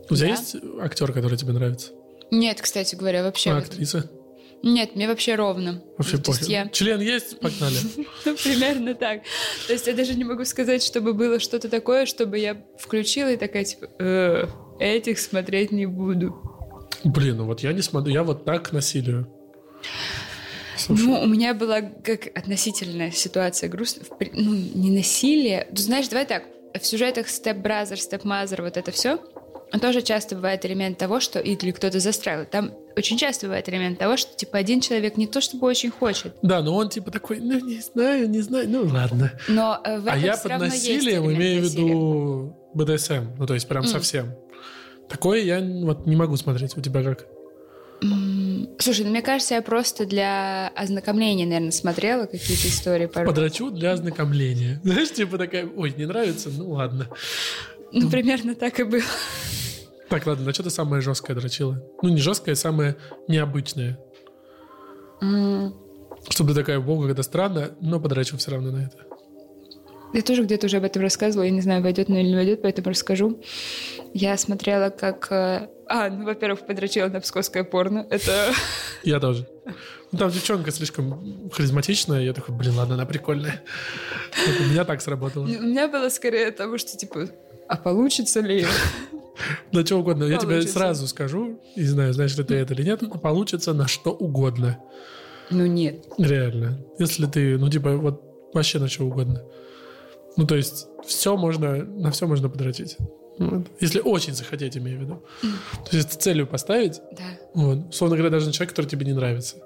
У тебя Да? есть актер, который тебе нравится? Нет, кстати говоря, вообще. А актриса? Нет, мне вообще ровно. Вообще То есть я- Член есть? Погнали. Ну, примерно так. То есть я даже не могу сказать, чтобы было что-то такое, чтобы я включила и такая, типа, «Э, этих смотреть не буду. Блин, ну вот я не смотрю, я вот так к насилию. Слушай. Ну, у меня была как относительная ситуация грустная. Ну, не насилие. Ну, знаешь, давай так. В сюжетах Step Brother, Step Mother, вот это все, тоже часто бывает элемент того, что или кто-то застраивал. Там очень часто бывает элемент того, что типа один человек не то чтобы очень хочет, Да, но он типа такой, ну не знаю, не знаю, ну ладно. но э, в А этом я всё под насилием имею в виду БДСМ, ну то есть прям М. совсем. Такое я вот не могу смотреть. У тебя как? Слушай, ну мне кажется, я просто для ознакомления, наверное, смотрела какие-то истории порой. Подрачу для ознакомления. Знаешь, типа такая, ой, не нравится, ну ладно. Ну, примерно так и было. Так, ладно, на что ты самое жесткое дрочила? Ну, не жесткое, самое необычное. М, Чтобы ты такая, бога, это странно, но подрачу все равно на это. Я тоже где-то уже об этом рассказывала, я не знаю, войдет или не войдет, поэтому расскажу. Я смотрела, как... э, А, ну, во-первых, подрочила на псковское порно. Это... Я тоже. Ну, там девчонка слишком харизматичная, я такой, блин, ладно, она прикольная. Вот у меня так сработало. У меня было скорее того, что, типа, а получится ли? На что угодно. Я тебе сразу скажу, не знаю, знаешь ли ты это или нет, получится на что угодно. Ну, нет. Реально. Если ты, ну, типа, вот вообще на что угодно. Ну, то есть, все можно, на все можно подрочить. Вот. Если очень захотеть, имею в виду. То есть, целью поставить, Да. вот, условно говоря, даже на человека, который тебе не нравится.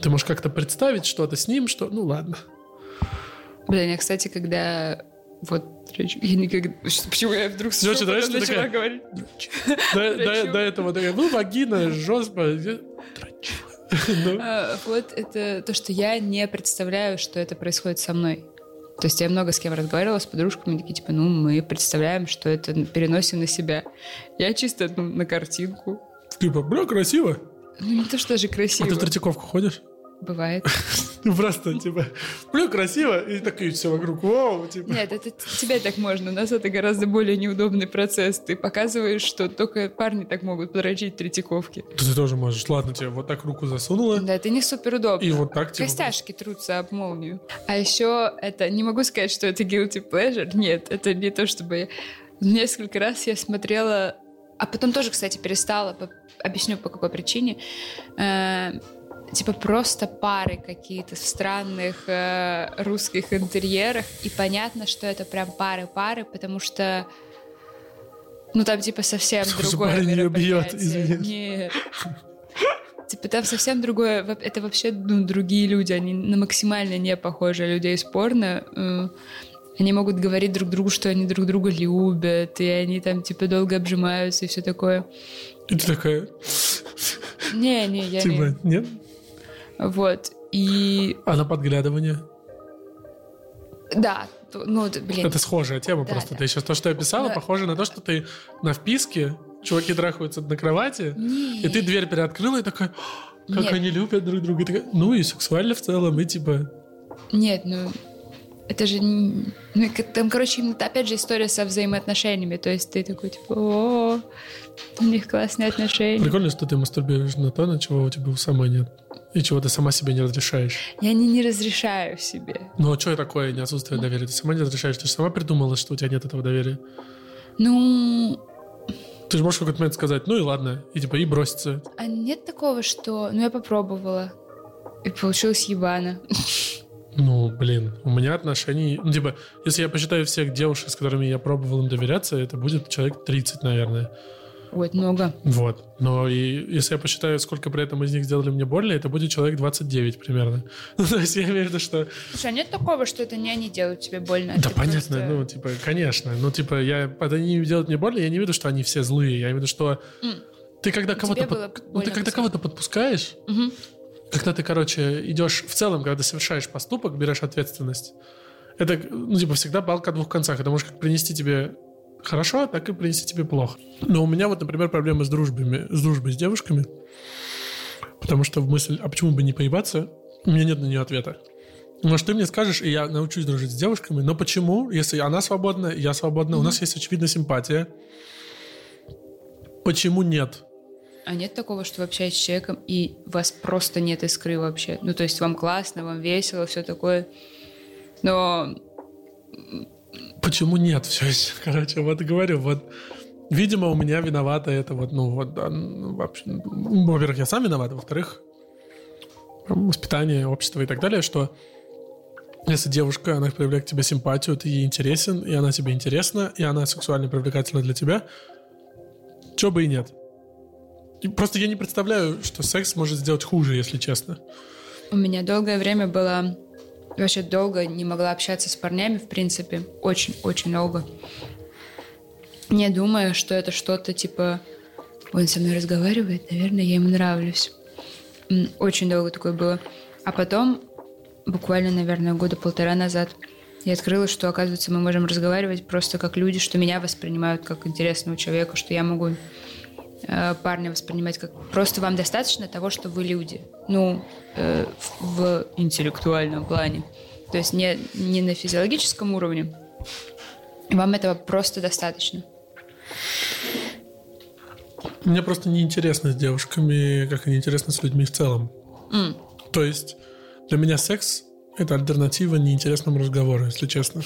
Ты можешь как-то представить что-то с ним, что, ну, ладно. Блин, я, кстати, когда... Вот, я никогда... Почему я вдруг шепотом знаешь, ты начала такая- говорить? До, до- до этого такая, ну, вагина, жестко. Ну, А, Вот это то, что я не представляю, что это происходит со мной. То есть я много с кем разговаривала, с подружками, такие, типа, ну, мы представляем, что это переносим на себя. Я чисто ну, на картинку. Типа, бля, красиво. Ну, не то, что даже А красиво. ты в Третьяковку ходишь? Бывает. Ну, просто, типа, бля, красиво. И такие все вокруг, вау, типа. Нет, это тебе так можно. У нас это гораздо более неудобный процесс. Ты показываешь, что только парни так могут подрочить. Да ты тоже можешь. Ладно, тебе вот так руку засунула. Да, это не супер удобно. И вот так типа... Костяшки трутся об молнию. А еще это... Не могу сказать, что это guilty pleasure. Нет, это не то, чтобы... Несколько раз я смотрела... А потом тоже, кстати, перестала. Объясню, по какой причине. Типа просто пары какие-то в странных э, русских интерьерах. И понятно, что это прям пары-пары, потому что... Ну, там, типа, совсем Слушай, другое бьет, мероприятие. извиняюсь. Нет. Типа там совсем другое, это вообще ну, другие люди, они на максимально не похожие людей из порно. Э, Они могут говорить друг другу, что они друг друга любят, и они там типа долго обжимаются и все такое. И ты такая, Не, не, я типа, не. нет? Вот. И А на подглядывание? да, ну, блин. Это схожая тема Да, просто. да. Ты сейчас то, что я писала, Да. похоже на то, что ты на вписке, чуваки трахаются на кровати, Не. и ты дверь переоткрыла и такая, «А, как Нет. они любят друг друга. Такая, ну и сексуально в целом, и типа... Нет, ну это же ну, там, короче, опять же история со взаимоотношениями. То есть ты такой типа, о, у них классные отношения. Прикольно, что ты мастурбируешь на то, на чего у тебя у самой нет. И чего ты сама себе не разрешаешь. Я не, не разрешаю себе. Ну, а что такое не отсутствие доверия? Ты сама не разрешаешь, ты же сама придумала, что у тебя нет этого доверия. Ну, Ты же можешь в какой-то момент сказать, ну и ладно, и типа и броситься. а нет такого, что... Ну, я попробовала. И получилось ебано. Ну, блин, у меня отношений... Ну, типа, если я посчитаю всех девушек, с которыми я пробовал им доверяться, это будет человек 30, наверное. Ой, это много. Вот. Но и если я посчитаю, сколько при этом из них сделали мне больно, это будет человек 29 примерно. Ну, то есть я имею в виду, что... Слушай, а нет такого, что это не они делают тебе больно? а Да, понятно, просто- ну, типа, конечно. Ну, типа, я... Это не делают мне больно, я не виду, что они все злые. Я имею в виду, что... М. Ты когда кого-то... Под- Ну, ты когда кого-то подпускаешь, Мгм. когда ты, короче, идешь в целом, когда ты совершаешь поступок, берешь ответственность, это, ну, типа, всегда балка о двух концах. Это может как принести тебе хорошо, так и принести тебе плохо. Но у меня вот, например, проблемы с дружбами, с дружбой с девушками, потому что в мысль, а почему бы не поебаться, у меня нет на нее ответа. Может, ты мне скажешь, и я научусь дружить с девушками, но почему, если она свободна, я свободна, у нас есть очевидная симпатия, почему нет? А нет такого, что вы общаетесь с человеком, и вас просто нет искры вообще? Ну, то есть вам классно, вам весело, все такое. Но Почему нет все еще? Короче, вот говорю, вот Видимо, у меня виновата это вот, ну, вот, ну, вообще, ну, во-первых, я сам виноват, во-вторых, воспитания, общества и так далее, что если девушка, она проявляет к тебе симпатию, ты ей интересен, и она тебе интересна, и она сексуально привлекательна для тебя, чего бы и нет. И просто я не представляю, что секс может сделать хуже, если честно. У меня долгое время было... Вообще долго не могла общаться с парнями, в принципе. Очень-очень долго. Не думая, что это что-то типа... Он со мной разговаривает, наверное, я ему нравлюсь. Очень долго такое было. А потом буквально, наверное, года полтора назад я открыла, что, оказывается, мы можем разговаривать просто как люди, что меня воспринимают как интересного человека, что я могу э, парня воспринимать как... Просто вам достаточно того, что вы люди. Ну, э, в, в интеллектуальном плане. То есть не, не на физиологическом уровне. Вам этого просто достаточно. Мне просто неинтересно с девушками, как и неинтересно с людьми в целом. Mm. То есть для меня секс — это альтернатива неинтересному разговору, если честно.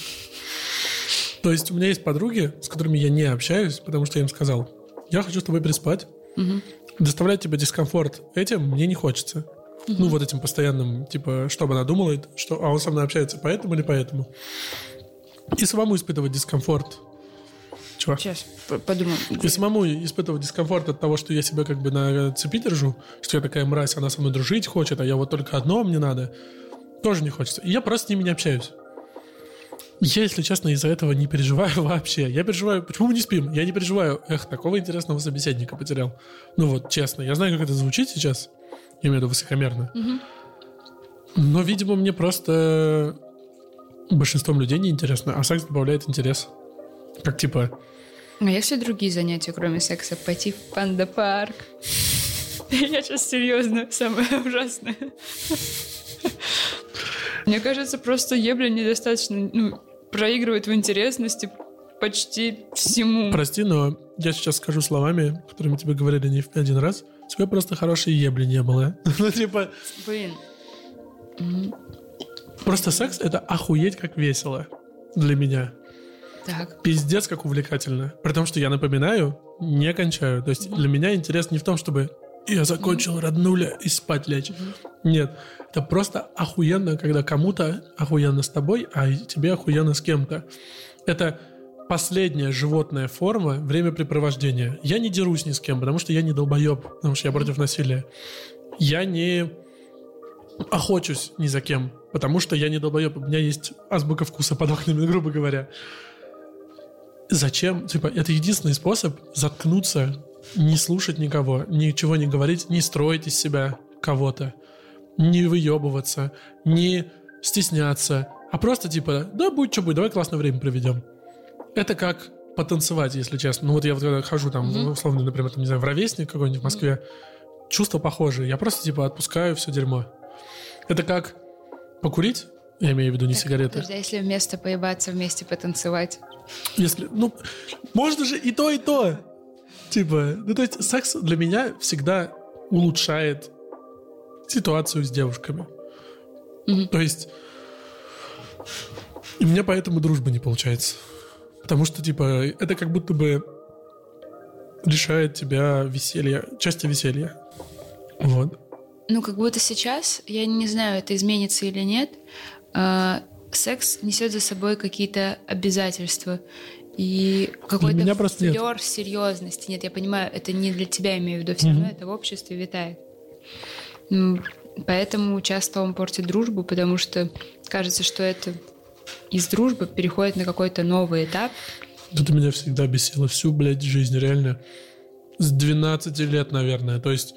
То есть у меня есть подруги, с которыми я не общаюсь, потому что я им сказал, я хочу с тобой переспать. Угу. Доставлять тебе дискомфорт этим мне не хочется. Угу. Ну, вот этим постоянным, типа, чтобы она думала, что а он со мной общается поэтому или поэтому. И самому испытывать дискомфорт. Чего? Сейчас, подумаю. И самому испытывать дискомфорт от того, что я себя как бы на цепи держу, что я такая мразь, она со мной дружить хочет, а я вот только одно мне надо. Тоже не хочется. И я просто с ними не общаюсь. Я, если честно, из-за этого не переживаю вообще. Я переживаю, почему мы не спим? Я не переживаю. Эх, такого интересного собеседника потерял. Ну вот, честно, я знаю, как это звучит сейчас. Я имею в виду высокомерно. Угу. Но, видимо, мне просто большинством людей не интересно, а секс добавляет интерес. Как типа... А если другие занятия, кроме секса? Пойти в панда-парк? Я сейчас серьезно, самое ужасное. Мне кажется, просто ебля недостаточно ну, проигрывает в интересности почти всему. Прости, но я сейчас скажу словами, которыми тебе говорили не в один раз. Тебе просто хорошей ебли не было. ну, типа... Блин. Просто секс — это охуеть как весело для меня. Так. Пиздец как увлекательно. При том, что я напоминаю, не кончаю. То есть для меня интерес не в том, чтобы я закончил роднуля и спать лечь. Нет. Это просто охуенно, когда кому-то охуенно с тобой, а тебе охуенно с кем-то. Это последняя животная форма времяпрепровождения. Я не дерусь ни с кем, потому что я не долбоеб, потому что я против насилия. Я не охочусь ни за кем, потому что я не долбоеб. У меня есть азбука вкуса под окнами, грубо говоря. Зачем? Типа, это единственный способ заткнуться, не слушать никого, ничего не говорить, не строить из себя кого-то, не выебываться, не стесняться, а просто типа, да, будет что будет, давай классное время проведем. Это как потанцевать, если честно. Ну вот я вот когда хожу там, mm-hmm. условно, например, там, не знаю, в ровесник какой-нибудь в Москве, mm-hmm. чувства похожие. Я просто типа отпускаю все дерьмо. Это как покурить, я имею в виду не так, сигареты. Подожди, а если вместо поебаться, вместе потанцевать? Если, ну, можно же и то, и то. Типа, ну то есть секс для меня всегда улучшает ситуацию с девушками. Mm-hmm. То есть у меня поэтому дружба не получается. Потому что, типа, это как будто бы лишает тебя веселья, части веселья. Вот. Ну, как будто сейчас, я не знаю, это изменится или нет, э, секс несет за собой какие-то обязательства и какой-то флер нет. серьезности. Нет, я понимаю, это не для тебя, имею в виду, все равно это в обществе витает. Поэтому часто он портит дружбу, потому что кажется, что это из дружбы переходит на какой-то новый этап. Это меня всегда бесило всю, блядь, жизнь, реально. С 12 лет, наверное. То есть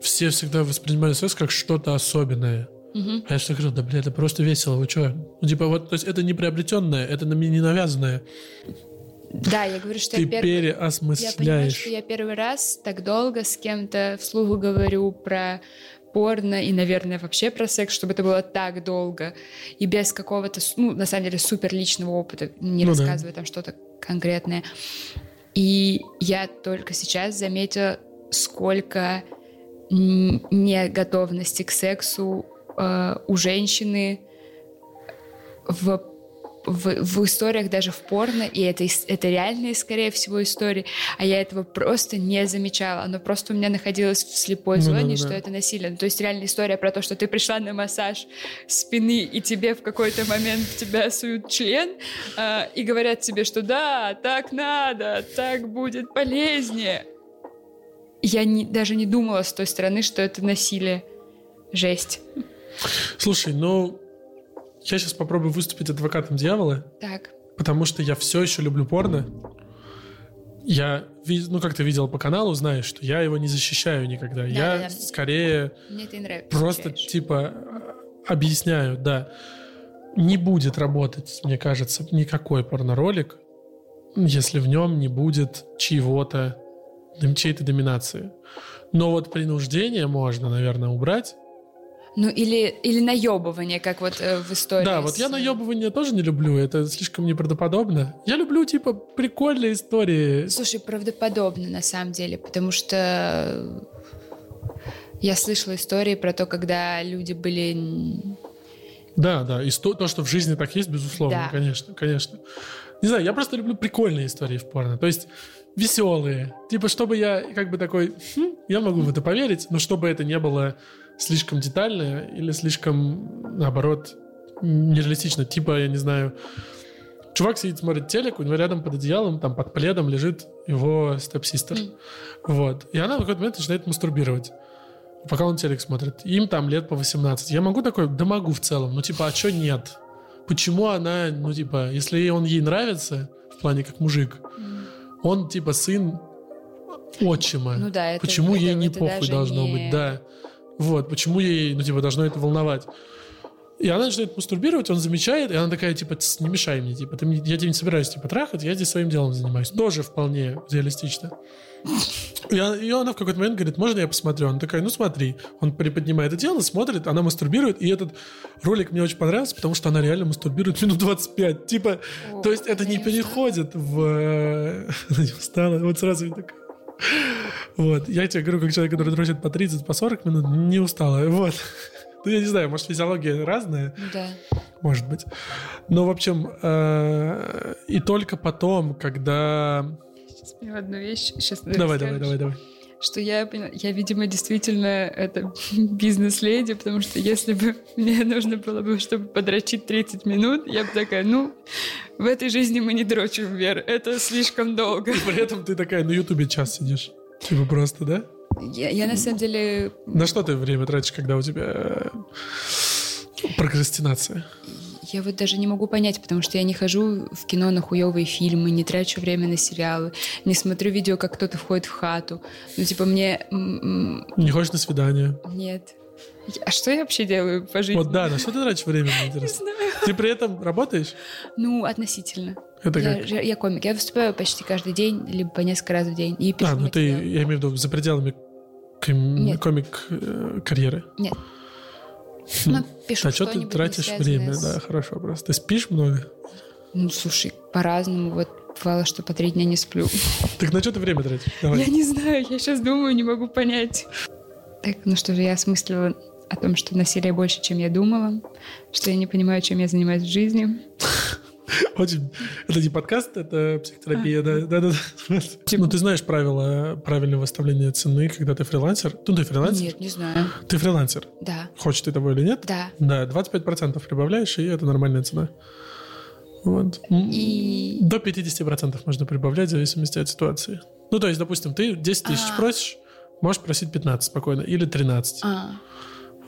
все всегда воспринимали секс как что-то особенное. Угу. Я всегда говорил, да, блядь, это просто весело, вы что? Ну, типа, вот, то есть это не приобретенное, это на мне не навязанное. Да, я говорю, что Ты я первый... переосмысляешь. Я понимаю, что я первый раз так долго с кем-то вслух говорю про порно и, наверное, вообще про секс, чтобы это было так долго и без какого-то, ну, на самом деле, супер личного опыта, не ну, рассказывая да. там что-то конкретное. И я только сейчас заметила, сколько неготовности к сексу э, у женщины в в, в историях, даже в порно, и это, это реальные, скорее всего, истории, а я этого просто не замечала. Оно просто у меня находилось в слепой Ну зоне, да, что да. это насилие. Ну, То есть реальная история про то, что ты пришла на массаж спины, и тебе в какой-то момент в тебя суют член, а, и говорят тебе, что да, так надо, так будет полезнее. Я не, даже не думала с той стороны, что это насилие. Жесть. Слушай, ну, я сейчас попробую выступить адвокатом дьявола, Так. потому что я все еще люблю порно. Я, ну, как ты видел по каналу, знаешь, что я его не защищаю никогда. я Да-да-да. скорее Мне и нравится. просто, Получаешь. типа, э, объясняю, да. Не будет работать, мне кажется, никакой порноролик, если в нем не будет чьего-то, чьей-то доминации. Но вот принуждение можно, наверное, убрать. Ну, или, или наебывание, как вот э, в истории. Да, вот с- я наебывание тоже не люблю, это слишком неправдоподобно. Я люблю, типа, прикольные истории. Слушай, правдоподобно на самом деле, потому что я слышала истории про то, когда люди были... Да, да, и сто- то, что в жизни так есть, безусловно, Да. конечно, конечно. Не знаю, я просто люблю прикольные истории в порно, то есть веселые. Типа, чтобы я как бы такой, «Хм, я могу в это поверить, но чтобы это не было слишком детально или слишком, наоборот, нереалистично. Типа, я не знаю, чувак сидит, смотрит телек, у него рядом под одеялом, там под пледом лежит его степ-систер. Мгм. Вот. И она в какой-то момент начинает мастурбировать. Пока он телек смотрит. Им там лет по 18. Я могу такой? Да могу в целом. Ну, типа, а что нет? Почему она, ну, типа, если он ей нравится, в плане как мужик, он, типа, сын отчима. Ну да, это... Почему это- ей не это похуй должно не- быть? Да. Вот, почему ей, ну, типа, должно это волновать? И она начинает мастурбировать, он замечает, и она такая, типа, «Тс, не мешай мне, типа, ты, я тебя не собираюсь, типа, трахать, я здесь своим делом занимаюсь. Тоже вполне реалистично. И она, и она в какой-то момент говорит, можно я посмотрю? Она такая, ну смотри. Он приподнимает это дело, смотрит, она мастурбирует, и этот ролик мне очень понравился, потому что она реально мастурбирует минут 25. Типа, О, то есть это не я не переходит в... э, Она не устала. Вот сразу я такая... Вот. Я тебе говорю, как человек, который дрочит по 30, по 40 минут, не устала. Вот. Ну, я не знаю, может, физиология разная, да. может быть. Но, в общем, э, и только потом, когда... Мне одну вещь. Сейчас Давай, давай, давай, давай. Что я я, видимо, действительно это бизнес-леди, потому что если бы мне нужно было бы, чтобы подрочить 30 минут, я бы такая, ну, в этой жизни мы не дрочим, Вер, это слишком долго. И при этом ты такая на Ютубе час сидишь. Типа просто, да? Я, я на самом деле На что ты время тратишь, когда у тебя э, прокрастинация? Я вот даже не могу понять, потому что я не хожу в кино на хуевые фильмы, не трачу время на сериалы, не смотрю видео, как кто-то входит в хату. Ну, типа, мне... Не хочешь на свидание? Нет. А что я вообще делаю по жизни? Вот да, на что ты тратишь время, мне Не интересно? знаю. Ты при этом работаешь? Ну, относительно. Это я, как? я комик. Я выступаю почти каждый день, либо по несколько раз в день. И пишу А, ну ты, я имею в виду, за пределами ком- комик-карьеры. Нет. Хм. Ну, пишу А что ты тратишь время? с- Да, хорошо вопрос. Ты спишь много? Ну, слушай, по-разному. Вот бывало, что по три дня не сплю. Так на что ты время тратишь? Давай. Я не знаю, я сейчас думаю, не могу понять. Так, ну что же, я осмыслила о том, что насилия больше, чем я думала, что я не понимаю, чем я занимаюсь в жизни. Очень... Это не подкаст, это психотерапия, А. да, да, да. Ну, ты знаешь правила правильного выставления цены, когда ты фрилансер? Ну, ты фрилансер? Нет, не знаю. Ты фрилансер. Да, Хочешь ты того или нет? да. Да, 25% прибавляешь, и это нормальная цена. Вот. И- До 50% можно прибавлять в зависимости от ситуации. Ну, то есть, допустим, ты 10 тысяч А. просишь, можешь просить 15 спокойно, или 13. А,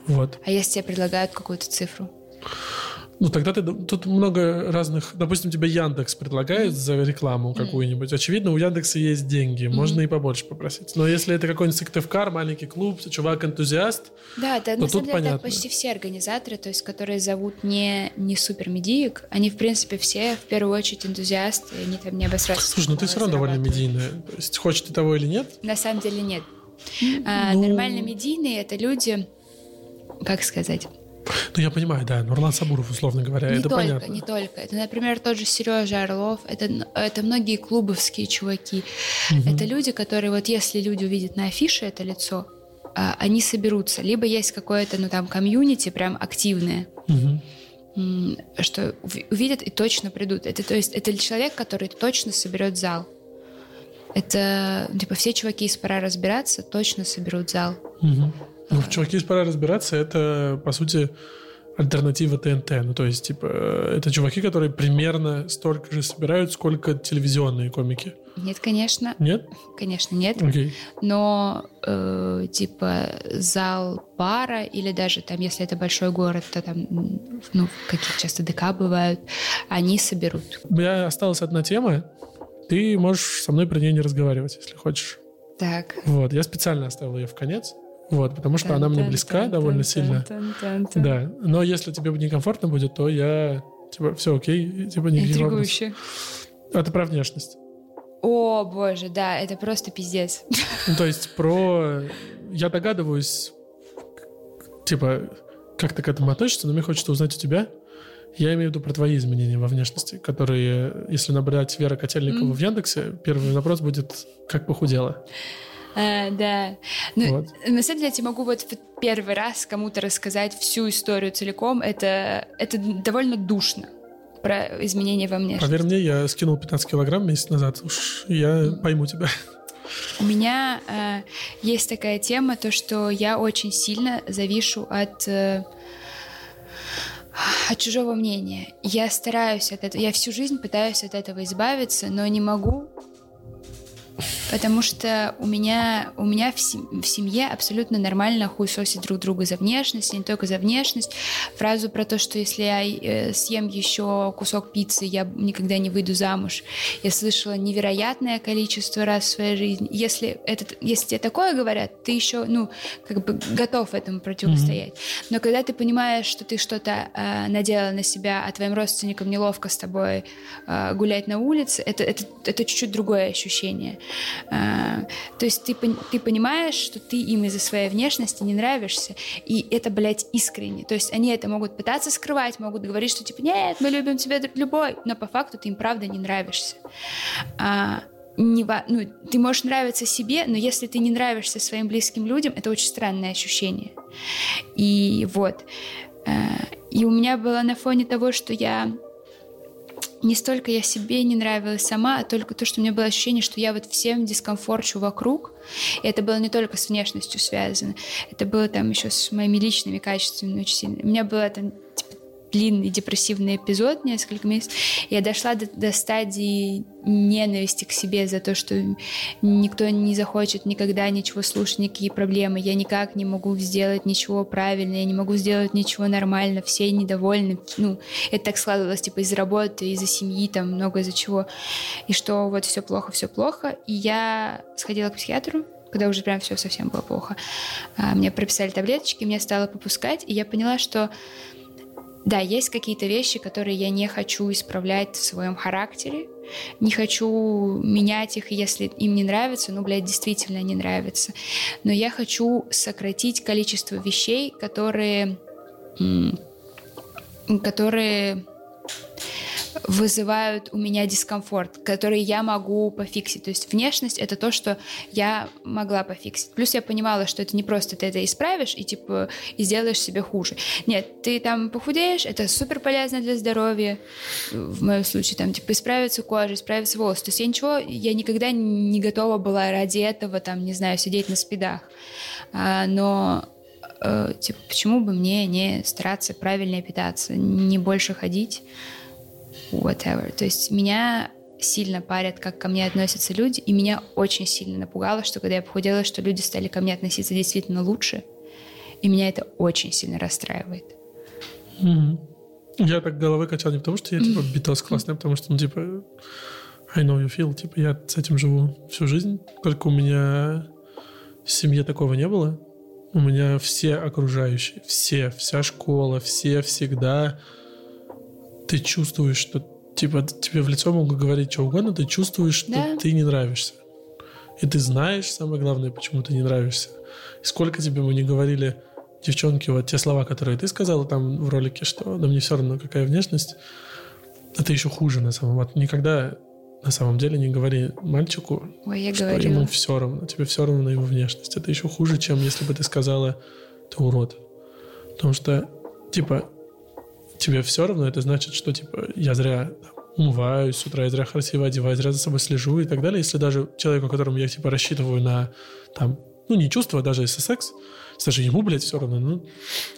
Вот. а если тебе предлагают какую-то цифру? Ну, тогда ты... Тут много разных... Допустим, тебе Яндекс предлагает за рекламу какую-нибудь. Очевидно, у Яндекса есть деньги. Можно и побольше попросить. Но если это какой-нибудь Сыктывкар, маленький клуб, чувак-энтузиаст, Да, да, Ну, на самом деле так понятно. почти все организаторы, то есть которые зовут не, не супермедиик, они, в принципе, все в первую очередь энтузиасты, они там не обосраться. слушай, ну ты все равно довольно медийная. То есть, хочешь ты того или нет, На самом деле нет. А, Ну. Нормально медийные это люди, как сказать, ну я понимаю, да, Нурлан Сабуров, условно говоря, не это только, понятно. не только. Это, например, тот же Сережа Орлов, это, это многие клубовские чуваки. Это люди, которые вот если люди увидят на афише это лицо, а, они соберутся. Либо есть какое-то, ну там, комьюнити прям активное, м, что увидят и точно придут. Это, то есть, это человек, который точно соберет зал. Это, типа, все чуваки из «Пора разбираться» точно соберут зал. Угу. Ну, в «Чуваки из «Пора разбираться» это, по сути, альтернатива ТНТ. Ну, то есть, типа, это чуваки, которые примерно столько же собирают, сколько телевизионные комики. Нет, конечно. Нет? Конечно, нет. Окей. Но, э, типа, зал пара, или даже там, если это большой город, то там, ну, какие часто ДК бывают, они соберут. У меня осталась одна тема. Ты можешь со мной про нее не разговаривать, если хочешь. Так. Вот, я специально оставил ее в конец. Вот, потому что она мне близка довольно сильно. Да. Но если тебе некомфортно будет, то я типа, все окей, типа никаких вопросов. Это про внешность. О, боже, да, это просто пиздец. Ну, то есть про... Я догадываюсь, типа, как ты к этому относишься, но мне хочется узнать у тебя. Я имею в виду про твои изменения во внешности, которые, если набрать Вера Котельникова mm. в Яндексе, первый вопрос будет «Как похудела?». А, да. Ну, вот. на самом деле, я тебе могу вот первый раз кому-то рассказать всю историю целиком. Это, это довольно душно про изменения во внешности. Поверь мне, я скинул 15 килограмм месяц назад. Уж я пойму тебя. У меня э, есть такая тема, то, что я очень сильно завишу от... Э, от чужого мнения. Я стараюсь от этого, я всю жизнь пытаюсь от этого избавиться, но не могу, Потому что у меня, у меня в, в семье абсолютно нормально хуесосить друг друга за внешность, не только за внешность. Фразу про то, что если я э, съем еще кусок пиццы, я никогда не выйду замуж, я слышала невероятное количество раз в своей жизни. Если, это, если тебе такое говорят, ты еще, ну, как бы готов этому противостоять. Mm-hmm. Но когда ты понимаешь, что ты что-то э, наделал на себя, а твоим родственникам неловко с тобой э, гулять на улице, это, это, это чуть-чуть другое ощущение. А, то есть ты, ты понимаешь, что ты им из-за своей внешности не нравишься, и это, блядь, искренне. То есть они это могут пытаться скрывать, могут говорить, что типа, нет, мы любим тебя любой, но по факту ты им правда не нравишься. А, не, ну, ты можешь нравиться себе, но если ты не нравишься своим близким людям, это очень странное ощущение. И вот. А, и у меня было на фоне того, что я не столько я себе не нравилась сама, а только то, что у меня было ощущение, что я вот всем дискомфорчу вокруг. И это было не только с внешностью связано, это было там еще с моими личными качествами очень сильно. У меня было там длинный депрессивный эпизод несколько месяцев. Я дошла до, до стадии ненависти к себе за то, что никто не захочет никогда ничего слушать, никакие проблемы. Я никак не могу сделать ничего правильно, я не могу сделать ничего нормально, все недовольны. Ну, это так складывалось, типа, из-за работы, из-за семьи, там, много из-за чего. И что вот все плохо, все плохо. И я сходила к психиатру, когда уже прям все совсем было плохо. А, мне прописали таблеточки, мне стало попускать, и я поняла, что да, есть какие-то вещи, которые я не хочу исправлять в своем характере, не хочу менять их, если им не нравится, ну, блядь, действительно не нравится. Но я хочу сократить количество вещей, которые, которые вызывают у меня дискомфорт, который я могу пофиксить. То есть внешность — это то, что я могла пофиксить. Плюс я понимала, что это не просто ты это исправишь и, типа, и сделаешь себе хуже. Нет, ты там похудеешь, это супер полезно для здоровья. В моем случае, там, типа, исправится кожа, исправится волос. То есть я ничего, я никогда не готова была ради этого, там, не знаю, сидеть на спидах. А, но э, типа, почему бы мне не стараться правильнее питаться, не больше ходить, whatever. То есть меня сильно парят, как ко мне относятся люди, и меня очень сильно напугало, что когда я похудела, что люди стали ко мне относиться действительно лучше, и меня это очень сильно расстраивает. Mm-hmm. Я так головой качал не потому, что я, типа, битос классный, а потому что, ну, типа, I know you feel, типа, я с этим живу всю жизнь, только у меня в семье такого не было. У меня все окружающие, все, вся школа, все всегда ты чувствуешь, что типа тебе в лицо могут говорить что угодно, ты чувствуешь, что да. ты не нравишься. И ты знаешь, самое главное, почему ты не нравишься. И сколько тебе мы не говорили, девчонки, вот те слова, которые ты сказала там в ролике, что да мне все равно, какая внешность, это еще хуже на самом деле. Никогда на самом деле не говори мальчику, Ой, я что говорила. ему все равно, тебе все равно на его внешность. Это еще хуже, чем если бы ты сказала, ты урод. Потому что, типа, тебе все равно, это значит, что, типа, я зря умываюсь с утра, я зря красиво одеваюсь, зря за собой слежу и так далее. Если даже человеку, которому я, типа, рассчитываю на, там, ну, не чувство, а даже если секс, даже ему, блядь, все равно. Ну,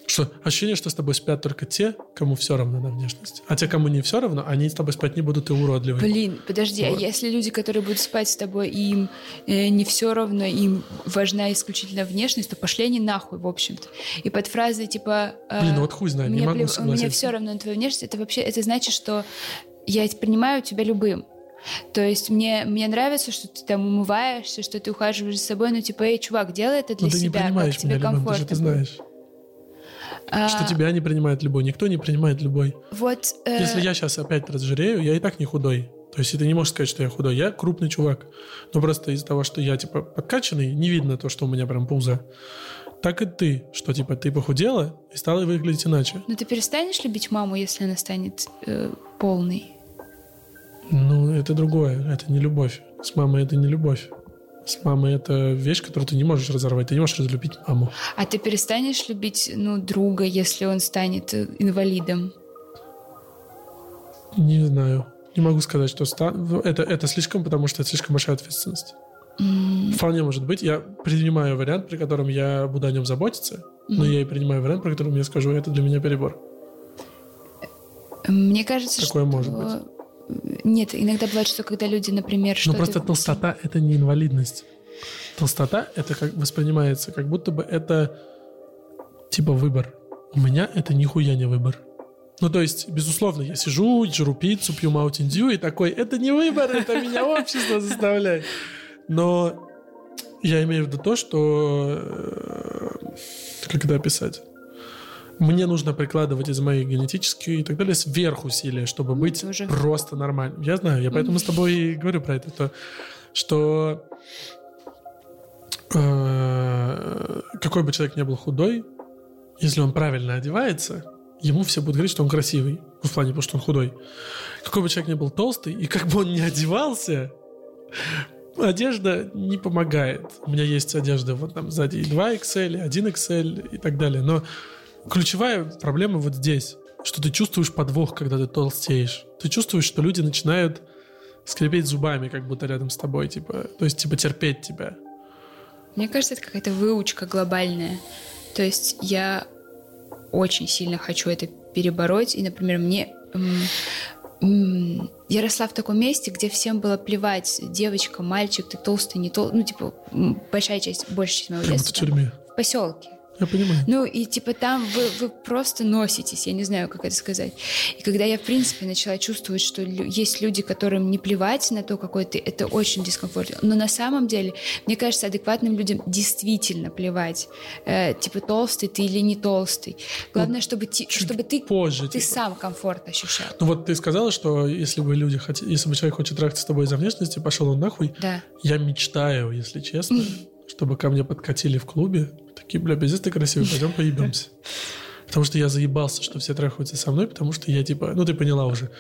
что ощущение, что с тобой спят только те, кому все равно на внешность. А те, кому не все равно, они с тобой спать не будут и уродливые. Блин, подожди, а вот. а если люди, которые будут спать с тобой, им э, не все равно, им важна исключительно внешность, то пошли они нахуй, в общем-то. И под фразой типа... Э, Блин, ну вот хуй знает, не могу плев... Мне все равно на твою внешность, это вообще, это значит, что я принимаю тебя любым. То есть мне, мне нравится, что ты там умываешься, что ты ухаживаешь за собой, но типа, эй, чувак, делай это для но себя, ты не как тебе меня, комфортно. Любовь, ты же ты знаешь. А... Что тебя не принимает любой. Никто не принимает любой. Вот. Э... Если я сейчас опять разжирею, я и так не худой. То есть ты не можешь сказать, что я худой. Я крупный чувак. Но просто из-за того, что я, типа, подкачанный, не видно то, что у меня прям пузо. Так и ты, что, типа, ты похудела и стала выглядеть иначе. Но ты перестанешь любить маму, если она станет э, полной? Ну, это другое. Это не любовь. С мамой это не любовь. С мамой это вещь, которую ты не можешь разорвать. Ты не можешь разлюбить маму. А ты перестанешь любить, ну, друга, если он станет э, инвалидом? Не знаю. Не могу сказать, что ста... это, это слишком, потому что это слишком большая ответственность. Mm. Вполне может быть. Я принимаю вариант, при котором я буду о нем заботиться, mm. но я и принимаю вариант, при котором я скажу, это для меня перебор. Мне кажется, Такое что... может быть нет, иногда бывает, что когда люди, например, что Ну просто толстота — это не инвалидность. Толстота — это как воспринимается, как будто бы это типа выбор. У меня это нихуя не выбор. Ну, то есть, безусловно, я сижу, жру пиццу, пью Mountain Dew и такой, это не выбор, это меня общество заставляет. Но я имею в виду то, что... Э, как это описать? Мне нужно прикладывать из моей генетической и так далее сверх усилия, чтобы ну, быть тоже. просто нормальным. Я знаю, я поэтому с тобой и говорю про это, то, что э, какой бы человек ни был худой, если он правильно одевается, ему все будут говорить, что он красивый, в плане, потому что он худой. Какой бы человек ни был толстый, и как бы он ни одевался, одежда не помогает. У меня есть одежда вот там сзади 2XL, 1XL и так далее, но ключевая проблема вот здесь, что ты чувствуешь подвох, когда ты толстеешь. Ты чувствуешь, что люди начинают скрипеть зубами, как будто рядом с тобой, типа, то есть, типа, терпеть тебя. Мне кажется, это какая-то выучка глобальная. То есть я очень сильно хочу это перебороть, и, например, мне я росла в таком месте, где всем было плевать, девочка, мальчик, ты толстый, не толстый, ну, типа, большая часть, большая часть моего детства. в тюрьме. В поселке. Я понимаю. Ну, и типа там вы, вы просто носитесь, я не знаю, как это сказать. И когда я, в принципе, начала чувствовать, что есть люди, которым не плевать на то, какой ты, это очень дискомфортно. Но на самом деле, мне кажется, адекватным людям действительно плевать. Э, типа, толстый ты или не толстый. Главное, ну, чтобы, ти, чтобы ты, позже, ты типа. сам комфортно ощущал. Ну вот ты сказала, что если бы люди хотят, если бы человек хочет трахаться с тобой из-за внешности, пошел он нахуй. Да. Я мечтаю, если честно, чтобы ко мне подкатили в клубе Такие, бля, пиздец ты красивый, пойдем поебемся. Потому что я заебался, что все трахаются со мной, потому что я типа, ну ты поняла уже,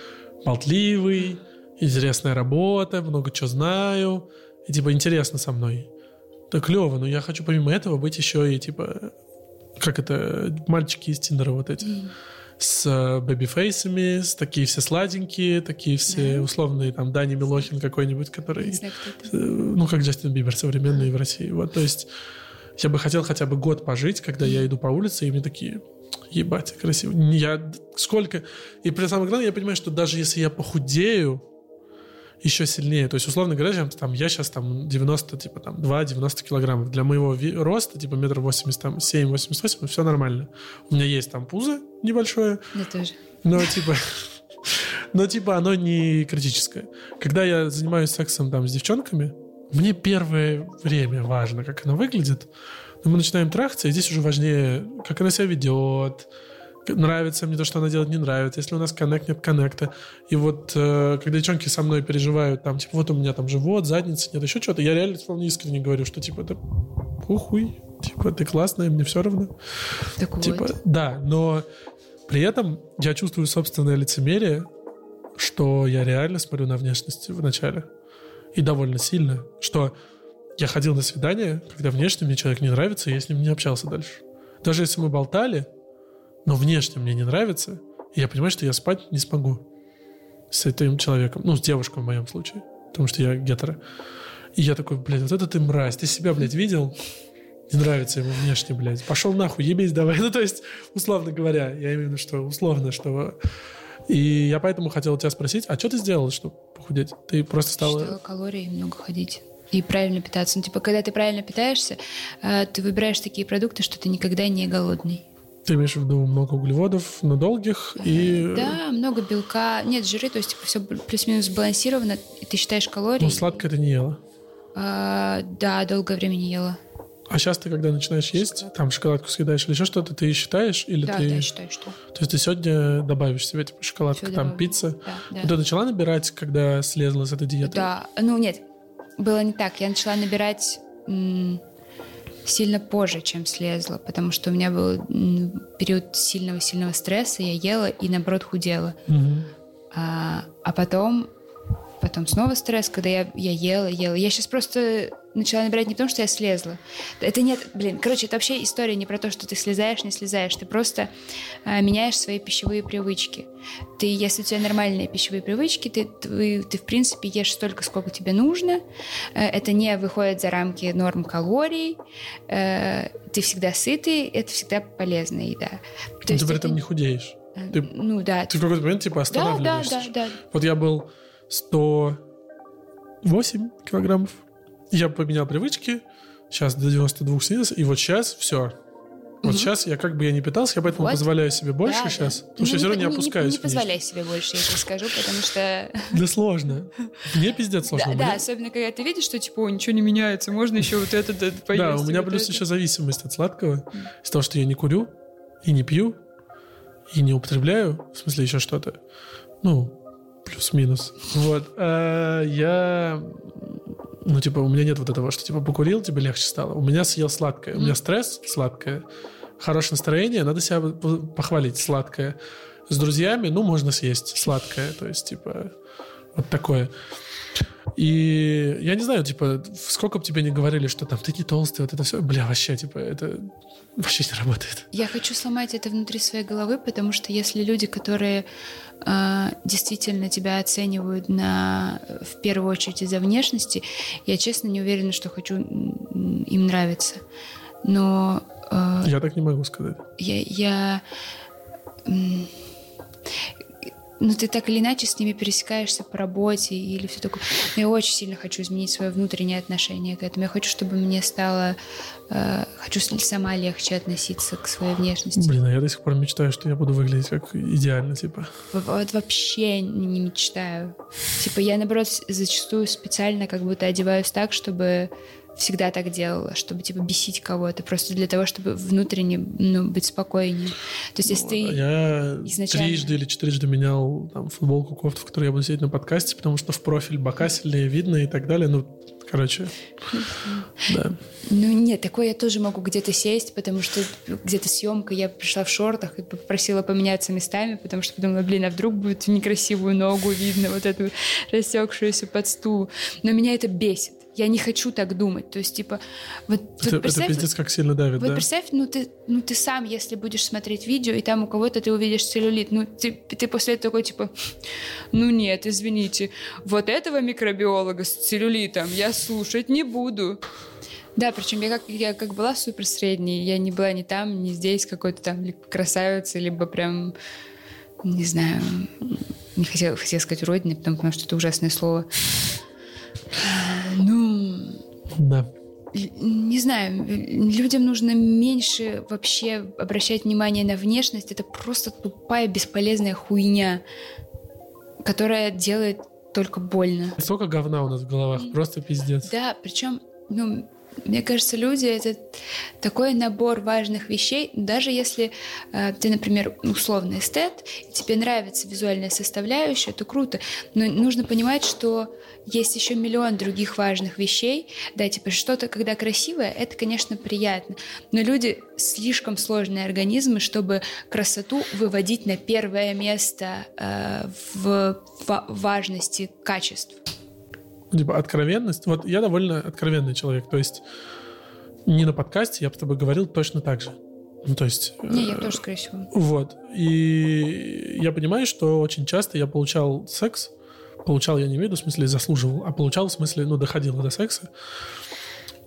болтливый, интересная работа, много чего знаю, и типа интересно со мной. Да клево, но я хочу помимо этого быть еще и типа, как это, мальчики из Тиндера вот эти. Mm. С э, бэби-фейсами, с такие все сладенькие, такие все yeah. условные, там, Дани Милохин какой-нибудь, который... Знаю, э, ну, как Джастин Бибер современный в России. Вот, то есть я бы хотел хотя бы год пожить, когда я иду по улице, и мне такие, ебать, красиво. Я сколько... И при самом главное, я понимаю, что даже если я похудею, еще сильнее. То есть, условно говоря, там, я сейчас там 90, типа там 2-90 килограммов. Для моего роста, типа метр восемьдесят, там 7-88, все нормально. У меня есть там пузо небольшое. Да тоже. Но типа... Но типа оно не критическое. Когда я занимаюсь сексом там с девчонками, мне первое время важно, как она выглядит. Но мы начинаем трахаться, и здесь уже важнее, как она себя ведет, нравится мне то, что она делает, не нравится, если у нас коннект, нет коннекта. И вот э, когда девчонки со мной переживают, там, типа, вот у меня там живот, задница, нет, еще что-то, я реально вполне искренне говорю, что, типа, это похуй, типа, ты классная, мне все равно. Так типа, вот. да, но при этом я чувствую собственное лицемерие, что я реально смотрю на внешность в начале и довольно сильно, что я ходил на свидание, когда внешне мне человек не нравится, и я с ним не общался дальше. Даже если мы болтали, но внешне мне не нравится, И я понимаю, что я спать не смогу с этим человеком. Ну, с девушкой в моем случае. Потому что я гетеро. И я такой, блядь, вот это ты мразь. Ты себя, блядь, видел? Не нравится ему внешне, блядь. Пошел нахуй, ебись давай. Ну, то есть, условно говоря, я имею в виду, что условно, что... И я поэтому хотел тебя спросить, а что ты сделала, чтобы похудеть? Ты просто стала... Считала калории, много ходить. И правильно питаться. Ну, типа, когда ты правильно питаешься, э, ты выбираешь такие продукты, что ты никогда не голодный. Ты имеешь в виду много углеводов, но долгих и... Да, много белка. Нет, жиры, то есть типа, все плюс-минус сбалансировано, и ты считаешь калории. Ну, сладкое ты не ела. А, да, долгое время не ела. А сейчас ты, когда начинаешь есть, там шоколадку съедаешь или еще что-то, ты считаешь? Или Да, ты... да, я считаю, что. То есть ты сегодня добавишь себе типа шоколадка, там добавлю. пицца. Да, да. Ты начала набирать, когда слезла с этой диеты? Да, ну нет, было не так. Я начала набирать сильно позже, чем слезла, потому что у меня был период сильного-сильного стресса, я ела и, наоборот, худела. Мгм. А, а потом, потом снова стресс, когда я, я ела, ела. Я сейчас просто начала набирать не потому, что я слезла. Это нет, блин, короче, это вообще история не про то, что ты слезаешь, не слезаешь. Ты просто а, меняешь свои пищевые привычки. Ты, если у тебя нормальные пищевые привычки, ты, ты, ты, в принципе ешь столько, сколько тебе нужно. Э, Это не выходит за рамки норм калорий. Э, Ты всегда сытый, это всегда полезная еда. То ты есть при это- этом не худеешь. э, ты- Ну да, Ты в какой-то момент типа да, да, останавливаешься. да, да. Вот я был 108 килограммов. Я поменял привычки. Сейчас до 92 снизился. И вот сейчас все. Вот Мгм. сейчас я как бы я не питался, я поэтому Вот. позволяю себе больше Да, сейчас. да. Потому что Ну, все равно не не- опускаюсь Не, вниз. позволяй себе больше, я тебе скажу, потому что... Да сложно. Мне пиздец сложно. Да, Мне- да, особенно когда ты видишь, что типа, ничего не меняется, можно еще вот это поесть. Да, у меня вот плюс это. еще зависимость от сладкого. Из того, что я не курю, и не пью, и не употребляю, в смысле еще что-то. Ну, плюс-минус. Вот. А я... Ну, типа, у меня нет вот этого, что, типа, покурил, тебе легче стало. У меня съел сладкое. У меня стресс, сладкое. Хорошее настроение, надо себя похвалить, сладкое. С друзьями, ну, можно съесть сладкое. То есть, типа, вот такое. И я не знаю, типа, сколько бы тебе не говорили, что там ты не толстый, вот это все, бля, вообще, типа, это вообще не работает. Я хочу сломать это внутри своей головы, потому что если люди, которые действительно тебя оценивают на, в первую очередь из-за внешности, я честно не уверена, что хочу им нравиться. Но э, Я так не могу сказать. я, я ну, ты так или иначе с ними пересекаешься по работе или все такое. Но я очень сильно хочу изменить свое внутреннее отношение к этому. Я хочу, чтобы мне стало... э, хочу сама легче относиться к своей внешности. Блин, а я до сих пор мечтаю, что я буду выглядеть как идеально, типа. Вот вообще не мечтаю. Типа я, наоборот, зачастую специально как будто одеваюсь так, чтобы всегда так делала, чтобы типа бесить кого-то, просто для того, чтобы внутренне ну, быть спокойнее. То есть, если а ты... Я изначально- трижды или четырежды менял там, футболку, кофту, в которой я буду сидеть на подкасте, потому что в профиль бока сильнее видно и так далее. Ну, короче, да. Ну нет, такое я тоже могу где-то сесть, потому что где-то съемка, я пришла в шортах и попросила поменяться местами, потому что подумала, блин, а вдруг будет некрасивую ногу видно, вот эту рассекшуюся под стул. Но меня это бесит. Я не хочу так думать. То есть, типа, вот, Это, это представь, пиздец как сильно давит, Вот да? представь, ну ты, ну ты сам, если будешь смотреть видео, и там у кого-то ты увидишь целлюлит, ну ты, ты после этого такой типа, ну нет, извините, вот этого микробиолога с целлюлитом я слушать не буду. Да, причем я как, я как была супер средней, я не была ни там, ни здесь какой-то там красавицей, либо прям, не знаю, не хотела, хотела сказать уродиной, потому, потому что это ужасное слово. Ну, Да. не знаю, людям нужно меньше вообще обращать внимание на внешность. Это просто тупая, бесполезная хуйня, которая делает только больно. Столько говна у нас в головах, просто пиздец. Да, причем, ну, мне кажется, люди это такой набор важных вещей, даже если э, ты, например, условный эстет, и тебе нравится визуальная составляющая, то круто. Но нужно понимать, что есть еще миллион других важных вещей. Да, типа что-то, когда красивое, это, конечно, приятно. Но люди слишком сложные организмы, чтобы красоту выводить на первое место э, в ва- важности качеств. Типа откровенность. Вот я довольно откровенный человек. То есть не на подкасте, я бы с тобой говорил точно так же. Ну, то есть... Не, я э, тоже, скорее всего. Вот. И я понимаю, что очень часто я получал секс, получал я не имею в виду в смысле заслуживал, а получал в смысле, ну, доходило до секса,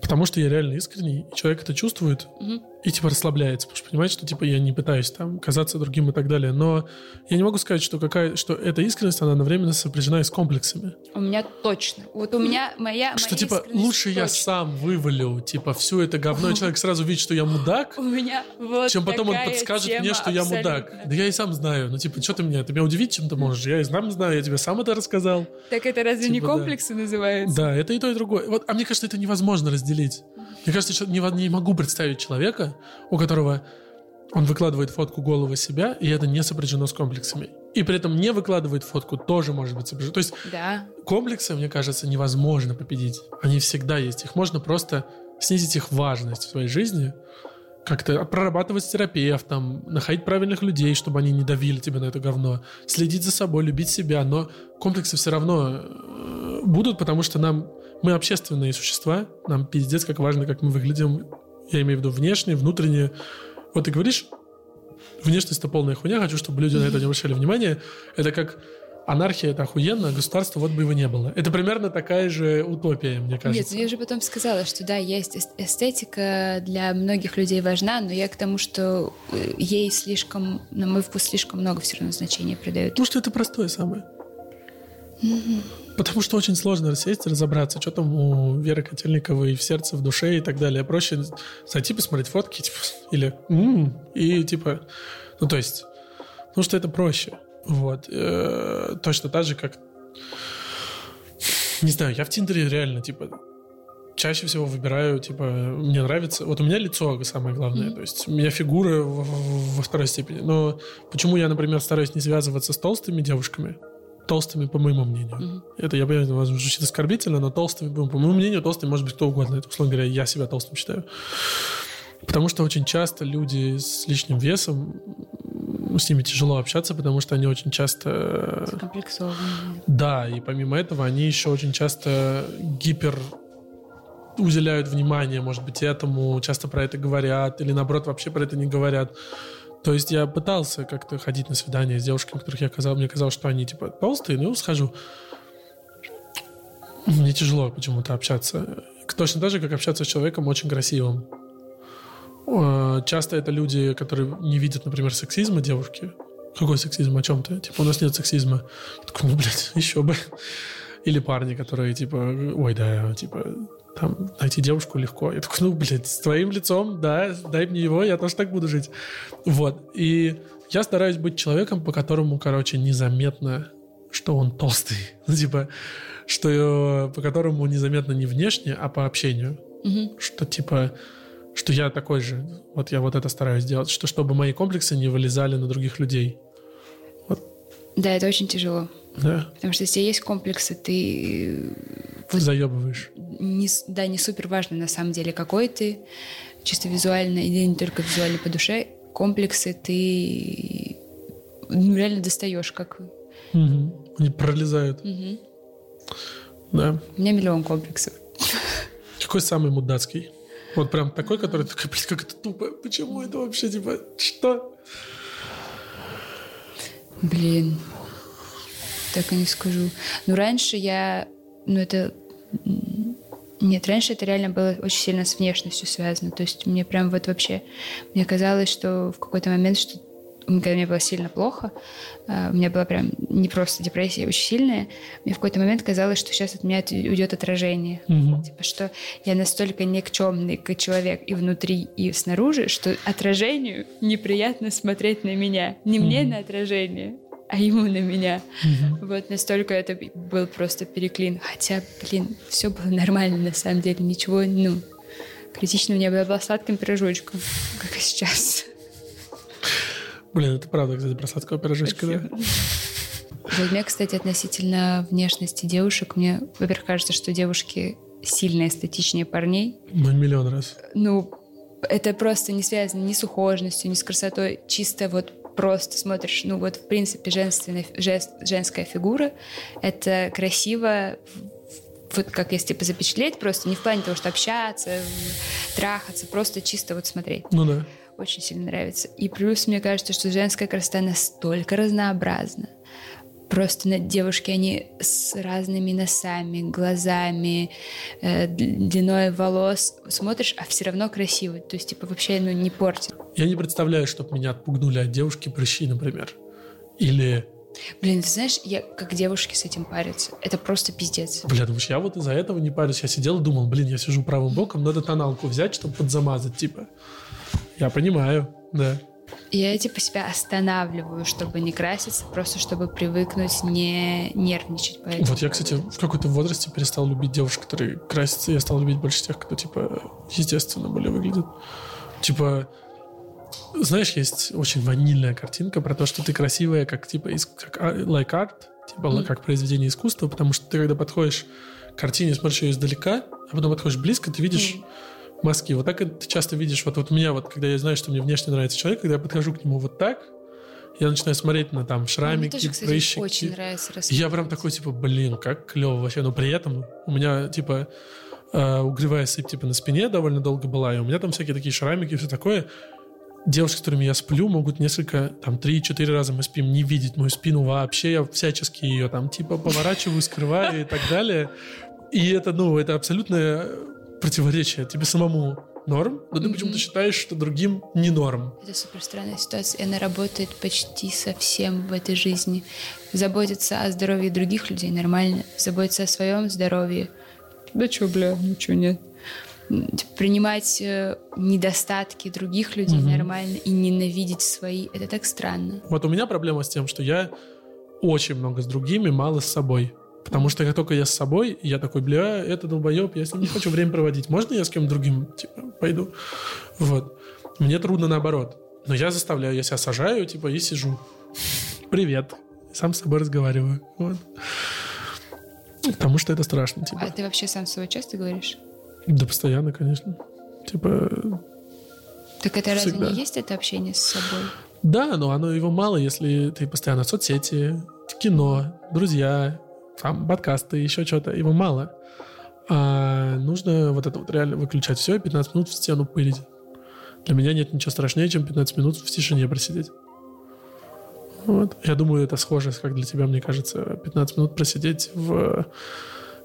потому что я реально искренний, человек это чувствует, Мгм. И типа расслабляется, потому что понимает, что типа я не пытаюсь там казаться другим и так далее. Но я не могу сказать, что какая, что эта искренность, она одновременно сопряжена и с комплексами. У меня точно. Вот у меня моя... что моя типа лучше я точно. сам вывалю, типа все это говно, и человек сразу видит, что я мудак, У меня вот чем потом он подскажет мне, что я мудак. абсолютно. Да я и сам знаю. Ну, типа, что ты меня? Ты меня удивить чем-то можешь? Я и сам знаю, я тебе сам это рассказал. Так это разве не Типа, да. комплексы называются? Да, это и то, и другое. Вот, а мне кажется, это невозможно разделить. Мне кажется, что не, не могу представить человека, у которого он выкладывает фотку голого себя, и это не сопряжено с комплексами. И при этом не выкладывает фотку, тоже может быть сопряжено. То есть Да. комплексы, мне кажется, невозможно победить. Они всегда есть. Их можно просто снизить их важность в своей жизни, как-то прорабатывать с терапевтом, находить правильных людей, чтобы они не давили тебя на это говно, следить за собой, любить себя, но комплексы все равно э, будут, потому что нам мы общественные существа, нам пиздец как важно, как мы выглядим, я имею в виду внешне, внутренне. Вот ты говоришь, внешность это полная хуйня, хочу, чтобы люди на это не обращали внимания. Это как анархия, это охуенно, а государство вот бы его не было. Это примерно такая же утопия, мне Нет, кажется. ну я же потом сказала, что да, есть эс- эстетика для многих людей важна, но я к тому, что э, ей слишком, на мой вкус, слишком много все равно значения придают. Потому что это простое самое. Потому что очень сложно сесть и разобраться, что там у Веры Котельниковой в сердце, в душе и так далее. Проще зайти посмотреть фотки, типа, или «М», и типа, ну то есть, потому что это проще. Вот. Э, Точно так же, как не знаю, я в Тиндере реально, типа, чаще всего выбираю, типа, мне нравится... Вот у меня лицо самое главное, то есть у меня фигура во второй степени. Но почему я, например, стараюсь не связываться с толстыми девушками? Толстыми, по моему мнению. Мгм. Это, я понимаю, возможно, звучит оскорбительно, но толстыми, по моему мнению, толстым может быть кто угодно. Это, условно говоря, я себя толстым считаю. Потому что очень часто люди с лишним весом, с ними тяжело общаться, потому что они очень часто Комплексованные. да, и помимо этого они еще очень часто гипер уделяют внимание, может быть, этому, часто про это говорят, или наоборот, вообще про это не говорят. То есть я пытался как-то ходить на свидания с девушками, которых я казал, мне казалось, что они типа толстые, ну, схожу. Мне тяжело почему-то общаться. Точно так же, как общаться с человеком очень красивым. Э, Часто это люди, которые не видят, например, сексизма девушки. Какой сексизм? О чем ты? Типа, у нас нет сексизма. Я такой, ну, блядь, еще бы. Или парни, которые, типа, ой, да, типа, там, найти девушку легко. Я такой, ну, блядь, с твоим лицом, да, дай мне его, я тоже так буду жить. Вот. И я стараюсь быть человеком, по которому, короче, незаметно, что он толстый. Ну, типа, что по которому незаметно не внешне, а по общению. Мгм. Что, типа, что я такой же. Вот я вот это стараюсь делать. Что, чтобы мои комплексы не вылезали на других людей. Да, это очень тяжело. Да? Потому что если есть комплексы, ты Вот. Заебываешь. не, да, не супер важно на самом деле, какой ты, чисто визуально, или не только визуально по душе, комплексы ты ну, реально достаешь, как... Мгм. Они пролезают. Мгм. Да. У меня миллион комплексов. Какой самый мудацкий? Вот прям такой, который такой, блин, как это тупо. Почему это вообще, типа, что? Блин, так и не скажу. Ну, раньше я... Ну, это... Нет, раньше это реально было очень сильно с внешностью связано. То есть мне прям вот вообще... Мне казалось, что в какой-то момент, что когда мне было сильно плохо, а, у меня была прям не просто депрессия, а очень сильная, мне в какой-то момент казалось, что сейчас от меня уйдет отражение. Мгм. Типа, что я настолько никчемный как человек и внутри, и снаружи, что отражению неприятно смотреть на меня. Не мне Мгм. на отражение, а ему на меня. Мгм. Вот настолько это был просто переклин. Хотя, блин, все было нормально на самом деле. Ничего, ну, критичного не было. Я была сладким пирожочком, как и сейчас. Блин, это правда, кстати, про сладкого пирожочка, да? Вот мне, кстати, относительно внешности девушек, мне, во-первых, кажется, что девушки сильно эстетичнее парней. Ну, миллион раз. ну, это просто не связано ни с ухоженностью, ни с красотой. Чисто вот просто смотришь, ну вот, в принципе, женственная, жест- женская фигура — это красиво, вот как если типа запечатлеть, просто не в плане того, что общаться, трахаться, просто чисто вот смотреть. Ну да. очень сильно нравится. И плюс мне кажется, что женская красота настолько разнообразна. Просто на девушки, они с разными носами, глазами, э, длиной волос. Смотришь, а все равно красивый. То есть, типа, вообще, ну, не портит. Я не представляю, чтобы меня отпугнули от девушки прыщи, например. Или Блин, ты знаешь, я как девушки с этим парятся. Это просто пиздец. Бля, думаешь, я вот из-за этого не парюсь. Я сидел и думал, блин, я сижу правым боком, надо тоналку взять, чтобы подзамазать, типа. Я понимаю, да. Я типа себя останавливаю, чтобы не краситься, просто чтобы привыкнуть не нервничать по этому Вот я, кстати, в какой-то возрасте перестал любить девушек, которые красятся. Я стал любить больше тех, кто, типа, естественно более выглядит. Типа, знаешь, есть очень ванильная картинка про то, что ты красивая, как типа из, как а, like art, типа mm. как произведение искусства, потому что ты когда подходишь к картине, смотришь ее издалека, а потом подходишь близко, ты видишь mm. Мазки. Вот так ты часто видишь. Вот, вот меня вот, когда я знаю, что мне внешне нравится человек, когда я подхожу к нему вот так, я начинаю смотреть на там шрамики, мне тоже, кстати, прыщики. очень нравится Я прям такой, типа, блин, как клево вообще. Но при этом у меня, типа, э, угревая сыпь, типа, на спине довольно долго была, и у меня там всякие такие шрамики и все такое девушки, с которыми я сплю, могут несколько, там, три-четыре раза мы спим, не видеть мою спину вообще. Я всячески ее там, типа, поворачиваю, скрываю и так далее. И это, ну, это абсолютное противоречие тебе самому норм, но ты почему-то считаешь, что другим не норм. Это супер странная ситуация, и она работает почти совсем в этой жизни. Заботиться о здоровье других людей нормально, заботиться о своем здоровье. Да чё, бля, ничего нет принимать э, недостатки других людей угу. нормально и ненавидеть свои. Это так странно. Вот у меня проблема с тем, что я очень много с другими, мало с собой. Потому что как только я с собой, я такой, бля, это долбоеб, я с ним не хочу время проводить. Можно я с кем другим, типа, пойду? Вот. Мне трудно наоборот. Но я заставляю, я себя сажаю, типа, и сижу. Привет. Сам с собой разговариваю. Вот. Потому что это страшно, типа. А ты вообще сам с собой часто говоришь? Да, постоянно, конечно. Типа... Так это всегда. разве не есть это общение с собой? Да, но оно его мало, если ты постоянно в соцсети, в кино, друзья, там, подкасты, еще что-то. Его мало. А нужно вот это вот реально выключать все и 15 минут в стену пылить. Для меня нет ничего страшнее, чем 15 минут в тишине просидеть. Вот. Я думаю, это схоже, как для тебя, мне кажется, 15 минут просидеть в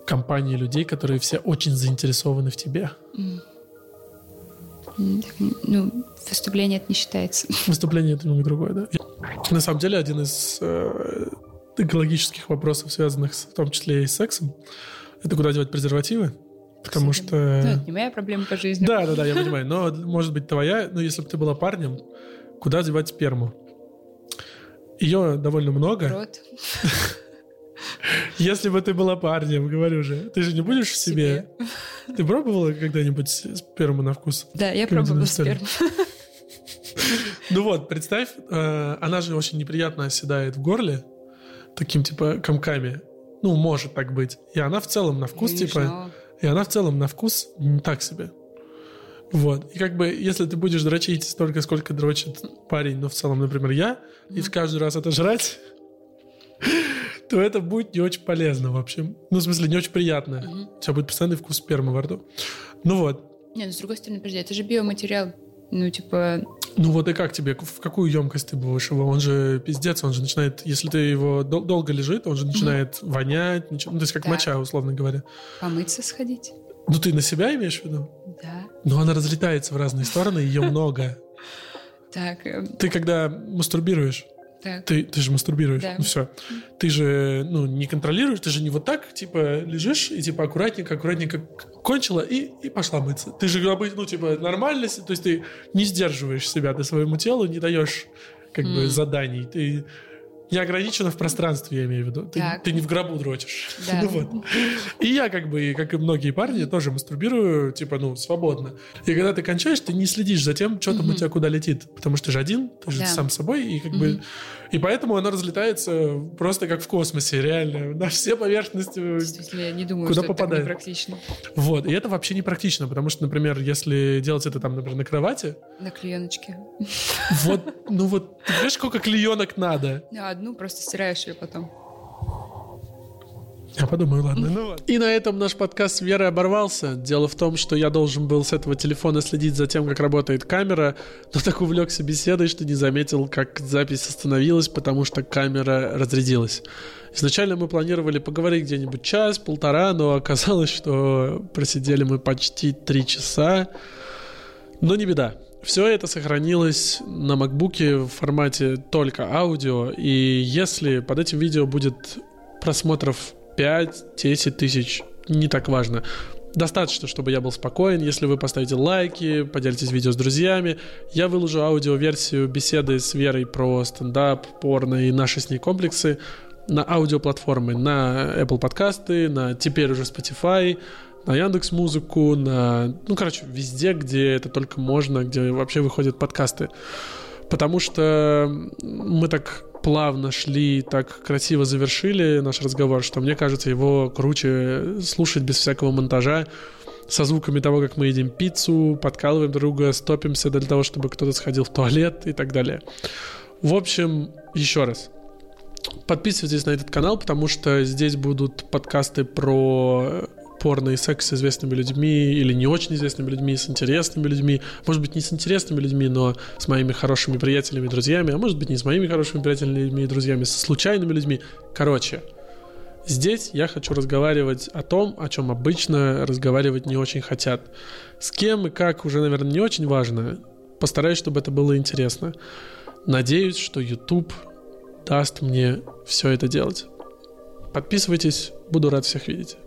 компании людей, которые все очень заинтересованы в тебе. Ну, выступление это не считается. Выступление это немного другое, да. На самом деле, один из э, экологических вопросов, связанных с, в том числе и с сексом, это куда девать презервативы. Потому Кстати, что... Ну, это не моя проблема по жизни. Да, да, да, я понимаю. Но, может быть, твоя, но если бы ты была парнем, куда девать сперму? Ее довольно много. Рот. Если бы ты была парнем, говорю же, ты же не будешь в себе. себе. Ты пробовала когда-нибудь сперму на вкус? Да, я пробовала сперму. Ну вот, представь, э, она же очень неприятно оседает в горле, таким типа комками. Ну, может так быть. И она в целом на вкус, типа... И она в целом на вкус не так себе. Вот. И как бы, если ты будешь дрочить столько, сколько дрочит парень, ну, в целом, например, я, и в каждый раз это жрать, то это будет не очень полезно, в общем. Ну, в смысле, не очень приятно. Угу. У тебя будет постоянный вкус спермы во рту. Ну вот. Нет, ну, с другой стороны, подожди, это же биоматериал. Ну, типа... Ну вот и как тебе? В какую емкость ты будешь его? Он же пиздец, он же начинает... Если ты его дол- долго лежит, он же начинает mm вонять. Ничего, ну, то есть как да. моча, условно говоря. Помыться сходить. Ну ты на себя имеешь в виду? Да. Но она разлетается в разные стороны, ее много. Так. Э, ты когда мастурбируешь, так. Ты, ты же мастурбируешь. Да. Ну все. Ты же ну, не контролируешь, ты же не вот так, типа, лежишь и типа аккуратненько, аккуратненько кончила и, и пошла мыться. Ты же, ну, типа, нормальность, то есть ты не сдерживаешь себя, ты своему телу не даешь как mm. бы заданий. Ты не ограничено в пространстве, я имею в виду. Ты, ты не в гробу дрочишь. Да. ну вот. И я, как бы, как и многие парни, тоже мастурбирую, типа, ну, свободно. И когда ты кончаешь, ты не следишь за тем, что там у тебя куда летит. Потому что ты же один, ты же да. сам собой, и как бы... И поэтому оно разлетается просто как в космосе, реально. На все поверхности. Я не думаю, куда что попадает. это практично. Вот. И это вообще не практично, потому что, например, если делать это там, например, на кровати... На клееночке. Вот, ну вот, ты знаешь, сколько клеенок надо? Одну, просто стираешь ее потом. Я подумаю, ладно. Ну. И на этом наш подкаст с Верой оборвался. Дело в том, что я должен был с этого телефона следить за тем, как работает камера, но так увлекся беседой, что не заметил, как запись остановилась, потому что камера разрядилась. Изначально мы планировали поговорить где-нибудь час, полтора, но оказалось, что просидели мы почти три часа. Но не беда. Все это сохранилось на макбуке в формате только аудио, и если под этим видео будет просмотров 5-10 тысяч, не так важно. Достаточно, чтобы я был спокоен. Если вы поставите лайки, поделитесь видео с друзьями, я выложу аудиоверсию беседы с Верой про стендап, порно и наши с ней комплексы на аудиоплатформы, на Apple подкасты, на теперь уже Spotify, на Яндекс Музыку, на, ну, короче, везде, где это только можно, где вообще выходят подкасты. Потому что мы так плавно шли, так красиво завершили наш разговор, что мне кажется, его круче слушать без всякого монтажа, со звуками того, как мы едим пиццу, подкалываем друга, стопимся для того, чтобы кто-то сходил в туалет и так далее. В общем, еще раз, подписывайтесь на этот канал, потому что здесь будут подкасты про порно и секс с известными людьми или не очень известными людьми, с интересными людьми. Может быть, не с интересными людьми, но с моими хорошими приятелями и друзьями, а может быть, не с моими хорошими приятелями и друзьями, со случайными людьми. Короче, здесь я хочу разговаривать о том, о чем обычно разговаривать не очень хотят. С кем и как уже, наверное, не очень важно. Постараюсь, чтобы это было интересно. Надеюсь, что YouTube даст мне все это делать. Подписывайтесь, буду рад всех видеть.